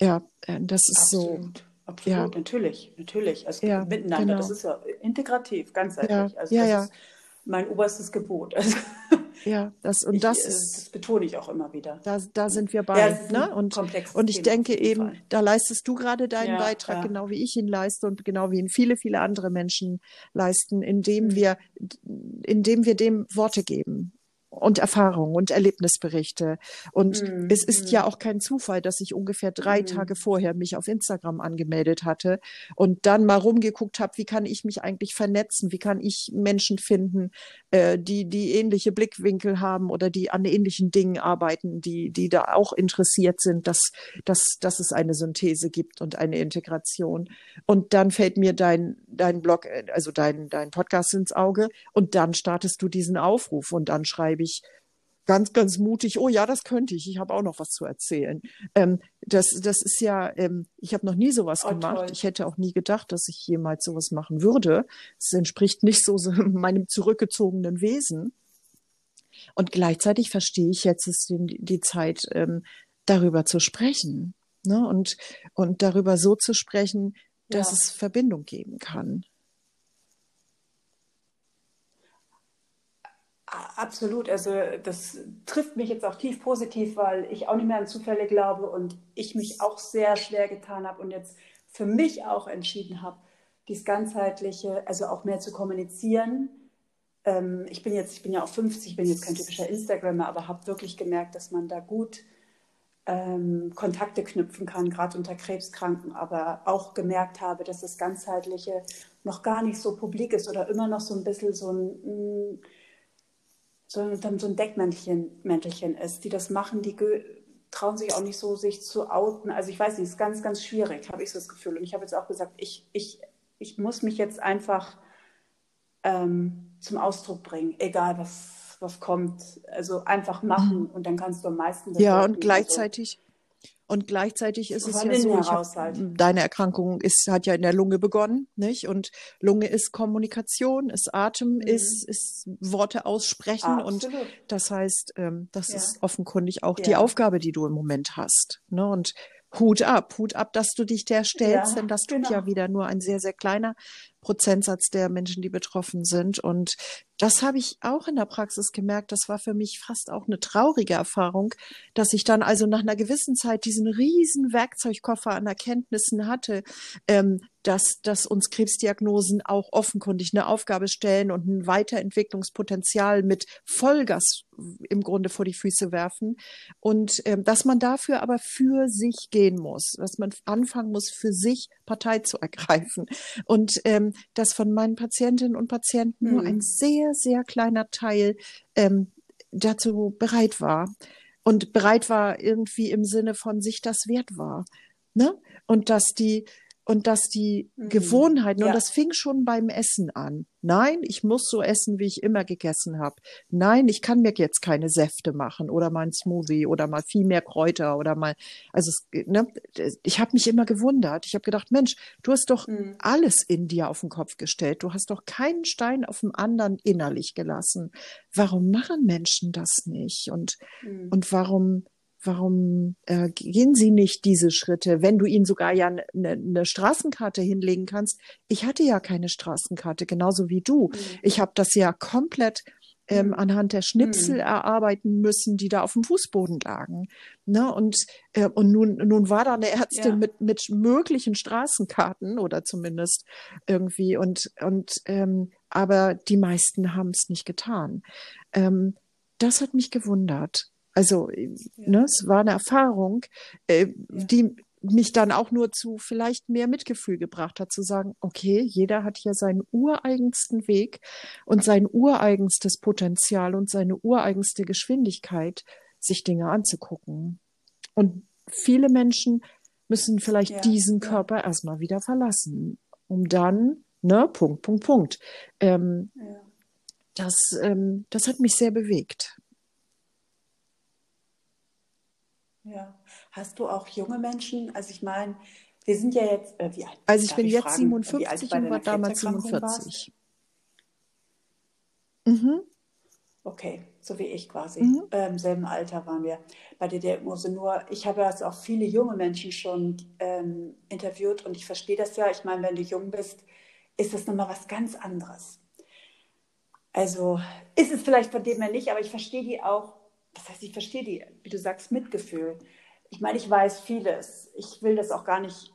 Ja, äh, das ist Absolut. so. Absolut, ja. natürlich, natürlich. Also ja, miteinander, genau. das ist ja integrativ, ganzheitlich. Ja, also ja, ja. mein oberstes Gebot. Also ja, das und ich, das äh, ist, das betone ich auch immer wieder. Da, da sind wir bei. Ja, ne? Und, und ich denke eben, Fall. da leistest du gerade deinen Beitrag, genau wie ich ihn leiste und genau wie ihn viele, viele andere Menschen leisten, indem mhm. wir, indem wir dem Worte geben und Erfahrungen und Erlebnisberichte. Und mm, es ist mm. ja auch kein Zufall, dass ich ungefähr drei mm. Tage vorher mich auf Instagram angemeldet hatte und dann mal rumgeguckt habe, wie kann ich mich eigentlich vernetzen, wie kann ich Menschen finden, äh, die, die ähnliche Blickwinkel haben oder die an ähnlichen Dingen arbeiten, die, die da auch interessiert sind, dass, dass, dass es eine Synthese gibt und eine Integration. Und dann fällt mir dein, dein Blog, äh, also dein, dein Podcast ins Auge und dann startest du diesen Aufruf und dann schreibe ich ganz, ganz mutig, oh ja, das könnte ich, ich habe auch noch was zu erzählen. Ähm, das, das ist ja, ähm, ich habe noch nie sowas oh, gemacht. Toll. Ich hätte auch nie gedacht, dass ich jemals sowas machen würde. Es entspricht nicht so, so meinem zurückgezogenen Wesen. Und gleichzeitig verstehe ich jetzt ist die, die Zeit, ähm, darüber zu sprechen. Ne? Und, und darüber so zu sprechen, dass ja. es Verbindung geben kann. Absolut, also das trifft mich jetzt auch tief positiv, weil ich auch nicht mehr an Zufälle glaube und ich mich auch sehr schwer getan habe und jetzt für mich auch entschieden habe, dies ganzheitliche, also auch mehr zu kommunizieren. Ähm, ich bin jetzt, ich bin ja auch 50, ich bin jetzt kein typischer Instagrammer, aber habe wirklich gemerkt, dass man da gut ähm, Kontakte knüpfen kann, gerade unter Krebskranken, aber auch gemerkt habe, dass das ganzheitliche noch gar nicht so publik ist oder immer noch so ein bisschen so ein mh, mm, so, dann so ein Deckmäntelchen Mäntelchen ist, die das machen, die trauen sich auch nicht so, sich zu outen. Also ich weiß nicht, es ist ganz, ganz schwierig, habe ich so das Gefühl. Und ich habe jetzt auch gesagt, ich, ich, ich muss mich jetzt einfach ähm, zum Ausdruck bringen, egal was, was kommt. Also einfach machen mhm. und dann kannst du am meisten. Ja, und gleichzeitig. Also, und gleichzeitig ist es ja so, hab, deine Erkrankung ist, hat ja in der Lunge begonnen, nicht? Und Lunge ist Kommunikation, ist Atem, mhm. ist, ist Worte aussprechen. Absolut. Und das heißt, ähm, das ja. ist offenkundig auch ja. die Aufgabe, die du im Moment hast. Ne? Und Hut ab, Hut ab, dass du dich der stellst, ja, denn das tut genau. ja wieder nur ein sehr, sehr kleiner Prozentsatz der Menschen, die betroffen sind. Und das habe ich auch in der Praxis gemerkt. Das war für mich fast auch eine traurige Erfahrung, dass ich dann also nach einer gewissen Zeit diesen riesen Werkzeugkoffer an Erkenntnissen hatte, ähm, dass, dass uns Krebsdiagnosen auch offenkundig eine Aufgabe stellen und ein Weiterentwicklungspotenzial mit Vollgas im Grunde vor die Füße werfen. Und ähm, dass man dafür aber für sich gehen muss, dass man anfangen muss, für sich Partei zu ergreifen. Und ähm, dass von meinen Patientinnen und Patienten mhm. nur ein sehr, sehr kleiner Teil ähm, dazu bereit war. Und bereit war irgendwie im Sinne von sich das wert war. Ne? Und dass die, und dass die mhm. Gewohnheiten, ja. und das fing schon beim Essen an. Nein, ich muss so essen, wie ich immer gegessen habe. Nein, ich kann mir jetzt keine Säfte machen oder mal ein Smoothie oder mal viel mehr Kräuter oder mal, also es, ne, ich habe mich immer gewundert. Ich habe gedacht, Mensch, du hast doch mhm. alles in dir auf den Kopf gestellt. Du hast doch keinen Stein auf dem anderen innerlich gelassen. Warum machen Menschen das nicht? Und, mhm. und warum, warum äh, gehen Sie nicht diese Schritte, wenn du ihnen sogar ja eine ne, Straßenkarte hinlegen kannst? Ich hatte ja keine Straßenkarte, genauso wie du. Mhm. Ich habe das ja komplett ähm, mhm. anhand der Schnipsel mhm. erarbeiten müssen, die da auf dem Fußboden lagen. Ne? Und, äh, und nun, nun war da eine Ärztin ja. mit, mit möglichen Straßenkarten oder zumindest irgendwie und, und ähm, aber die meisten haben es nicht getan. Ähm, das hat mich gewundert. Also, ja. ne, es war eine Erfahrung, äh, die mich dann auch nur zu vielleicht mehr Mitgefühl gebracht hat, zu sagen, okay, jeder hat hier seinen ureigensten Weg und sein ureigenstes Potenzial und seine ureigenste Geschwindigkeit, sich Dinge anzugucken. Und viele Menschen müssen vielleicht ja, diesen Körper ja. erstmal wieder verlassen, um dann, ne, Punkt, Punkt, Punkt. Ähm, ja. das, ähm, das hat mich sehr bewegt. Ja. Hast du auch junge Menschen? Also ich meine, wir sind ja jetzt, äh, wie alt? Also ich bin ich jetzt fragen, 57 und war damals 47. Mhm. Okay, so wie ich quasi. Mhm. Äh, Im selben Alter waren wir bei der Diagnose. Nur ich habe jetzt auch viele junge Menschen schon ähm, interviewt und ich verstehe das ja. Ich meine, wenn du jung bist, ist das nochmal was ganz anderes. Also ist es vielleicht von dem her nicht, aber ich verstehe die auch das heißt, ich verstehe die, wie du sagst, Mitgefühl. Ich meine, ich weiß vieles. Ich will das auch gar nicht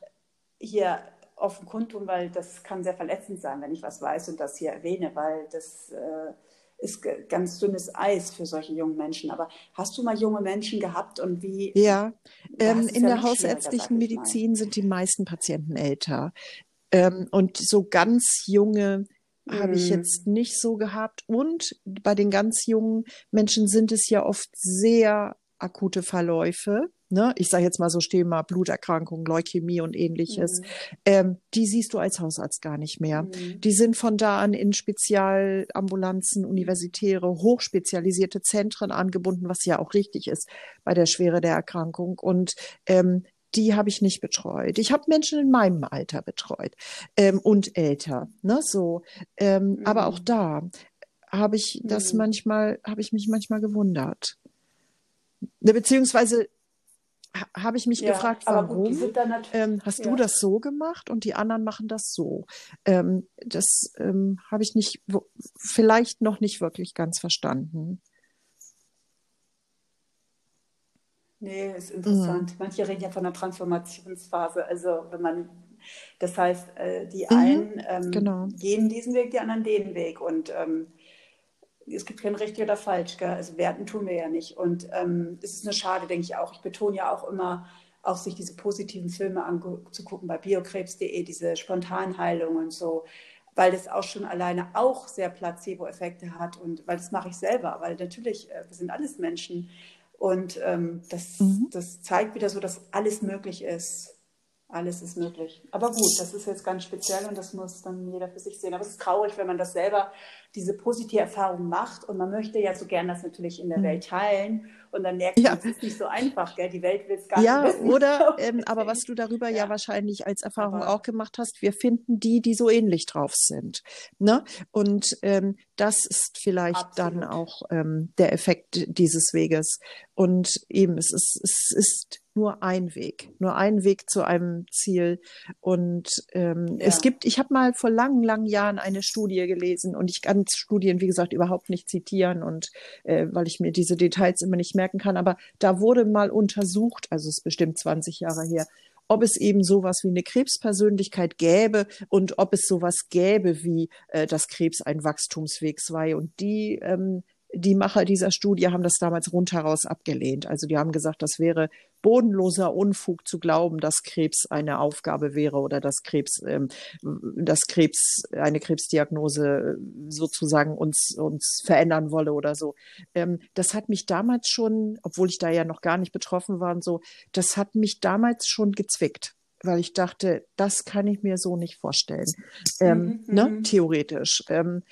hier offen kundtun, weil das kann sehr verletzend sein, wenn ich was weiß und das hier erwähne, weil das, äh, ist ganz dünnes Eis für solche jungen Menschen. Aber hast du mal junge Menschen gehabt und wie? Ja, ähm, in ja der hausärztlichen Medizin sind die meisten Patienten älter. Ähm, und so ganz junge habe ich mhm. jetzt nicht so gehabt. Und bei den ganz jungen Menschen sind es ja oft sehr akute Verläufe ne, ich sage jetzt mal so Thema Bluterkrankungen, Leukämie und ähnliches, mhm. ähm, die siehst du als Hausarzt gar nicht mehr. Mhm. Die sind von da an in Spezialambulanzen, universitäre, hochspezialisierte Zentren angebunden, was ja auch richtig ist bei der Schwere der Erkrankung. Und ähm, die habe ich nicht betreut. Ich habe Menschen in meinem Alter betreut ähm, und älter, ne, so. Ähm, mhm. Aber auch da habe ich das mhm. manchmal, habe ich mich manchmal gewundert. Ne, beziehungsweise habe ich mich ja, gefragt, warum gut, ähm, hast ja. du das so gemacht und die anderen machen das so? Ähm, das ähm, habe ich nicht, vielleicht noch nicht wirklich ganz verstanden. Nee, ist interessant. Mhm. Manche reden ja von einer Transformationsphase. Also wenn man, das heißt, äh, die mhm, einen ähm, genau. gehen diesen Weg, die anderen den Weg. Und ähm, es gibt kein richtig oder falsch, gell? also werten tun wir ja nicht. Und ähm, es ist eine Schade, denke ich auch. Ich betone ja auch immer, auch sich diese positiven Filme anzugucken bei biokrebs.de, diese Spontanheilung und so, weil das auch schon alleine auch sehr Placebo-Effekte hat und weil das mache ich selber, weil natürlich, äh, wir sind alles Menschen und ähm, das, mhm. das zeigt wieder so, dass alles möglich ist. Alles ist möglich. Aber gut, das ist jetzt ganz speziell und das muss dann jeder für sich sehen. Aber es ist traurig, wenn man das selber diese positive Erfahrung macht und man möchte ja so gern das natürlich in der mhm. Welt teilen und dann merkt man, es ist nicht so einfach, gell? die Welt will es gar ja, nicht wissen. oder, ähm, aber was du darüber ja, ja wahrscheinlich als Erfahrung aber, auch gemacht hast, wir finden die, die so ähnlich drauf sind. Ne? Und ähm, das ist vielleicht absolut. dann auch ähm, der Effekt dieses Weges. Und eben, es ist, es ist nur ein Weg, nur ein Weg zu einem Ziel. Und ähm, ja. es gibt, ich habe mal vor langen, langen Jahren eine Studie gelesen und ich kann Studien, wie gesagt, überhaupt nicht zitieren und äh, weil ich mir diese Details immer nicht merken kann. Aber da wurde mal untersucht, also es ist bestimmt 20 Jahre her, ob es eben sowas wie eine Krebspersönlichkeit gäbe und ob es sowas gäbe wie, äh, dass Krebs ein Wachstumsweg sei. Und die ähm, die Macher dieser Studie haben das damals rundheraus abgelehnt. Also die haben gesagt, das wäre bodenloser Unfug zu glauben, dass Krebs eine Aufgabe wäre oder dass Krebs, ähm, dass Krebs eine Krebsdiagnose sozusagen uns uns verändern wolle oder so. Ähm, das hat mich damals schon, obwohl ich da ja noch gar nicht betroffen war und so, das hat mich damals schon gezwickt weil ich dachte, das kann ich mir so nicht vorstellen, ähm, mhm, ne? Mhm. theoretisch. Ähm,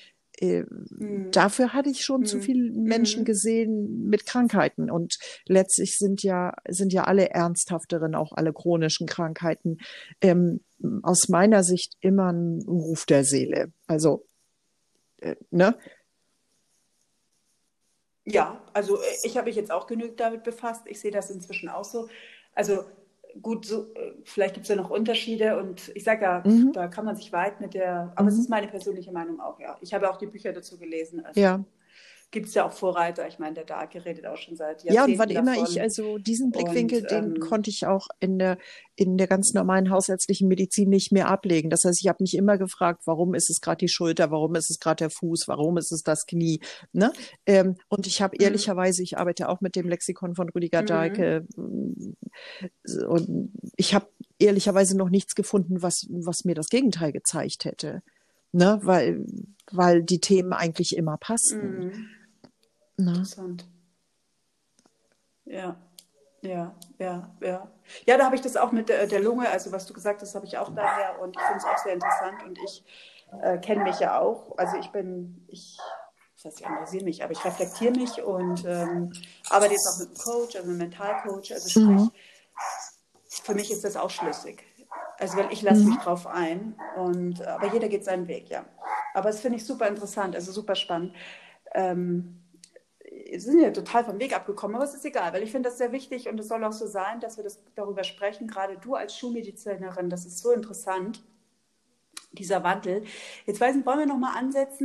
äh, mhm. dafür hatte ich schon mhm. zu viele Menschen mhm. gesehen mit Krankheiten. Und letztlich sind ja, sind ja alle ernsthafteren, auch alle chronischen Krankheiten, ähm, aus meiner Sicht immer ein Ruf der Seele. Also, äh, ne? Ja, also äh, ich habe mich jetzt auch genügend damit befasst. Ich sehe das inzwischen auch so. Also gut, so, äh, vielleicht gibt es ja noch Unterschiede und ich sage ja, mhm. da kann man sich weit mit der, aber mhm. es ist meine persönliche Meinung auch, ja. Ich habe auch die Bücher dazu gelesen. Also, ja gibt es ja auch Vorreiter. Ich meine, der Dark redet auch schon seit Jahrzehnten Ja, und wann immer davon. ich, also diesen Blickwinkel, und, den ähm, konnte ich auch in der, in der ganz normalen hausärztlichen Medizin nicht mehr ablegen. Das heißt, ich habe mich immer gefragt, warum ist es gerade die Schulter, warum ist es gerade der Fuß, warum ist es das Knie. Ne? Ähm, und ich habe mhm. ehrlicherweise, ich arbeite auch mit dem Lexikon von Rüdiger mhm. Dahlke und ich habe ehrlicherweise noch nichts gefunden, was, was mir das Gegenteil gezeigt hätte. Ne? Weil, weil die Themen eigentlich immer passen. Mhm. Ne? Interessant. Ja, ja, ja, ja. Ja, da habe ich das auch mit der, der, Lunge, also was du gesagt hast, habe ich auch daher und ich finde es auch sehr interessant und ich äh, kenne mich ja auch. Also ich bin, ich, das heißt, ich analysiere mich, aber ich reflektiere mich und ähm, arbeite jetzt auch mit einem Coach, also einem Mentalcoach. Also sprich, mhm. für mich ist das auch schlüssig. Also weil ich lasse mhm. mich drauf ein und aber jeder geht seinen Weg, ja. Aber das finde ich super interessant, also super spannend. Ähm, sind ja total vom Weg abgekommen, aber es ist egal, weil ich finde das sehr wichtig und es soll auch so sein, dass wir das darüber sprechen. Gerade du als Schulmedizinerin, das ist so interessant, dieser Wandel. Jetzt weiß ich, wollen wir noch mal ansetzen?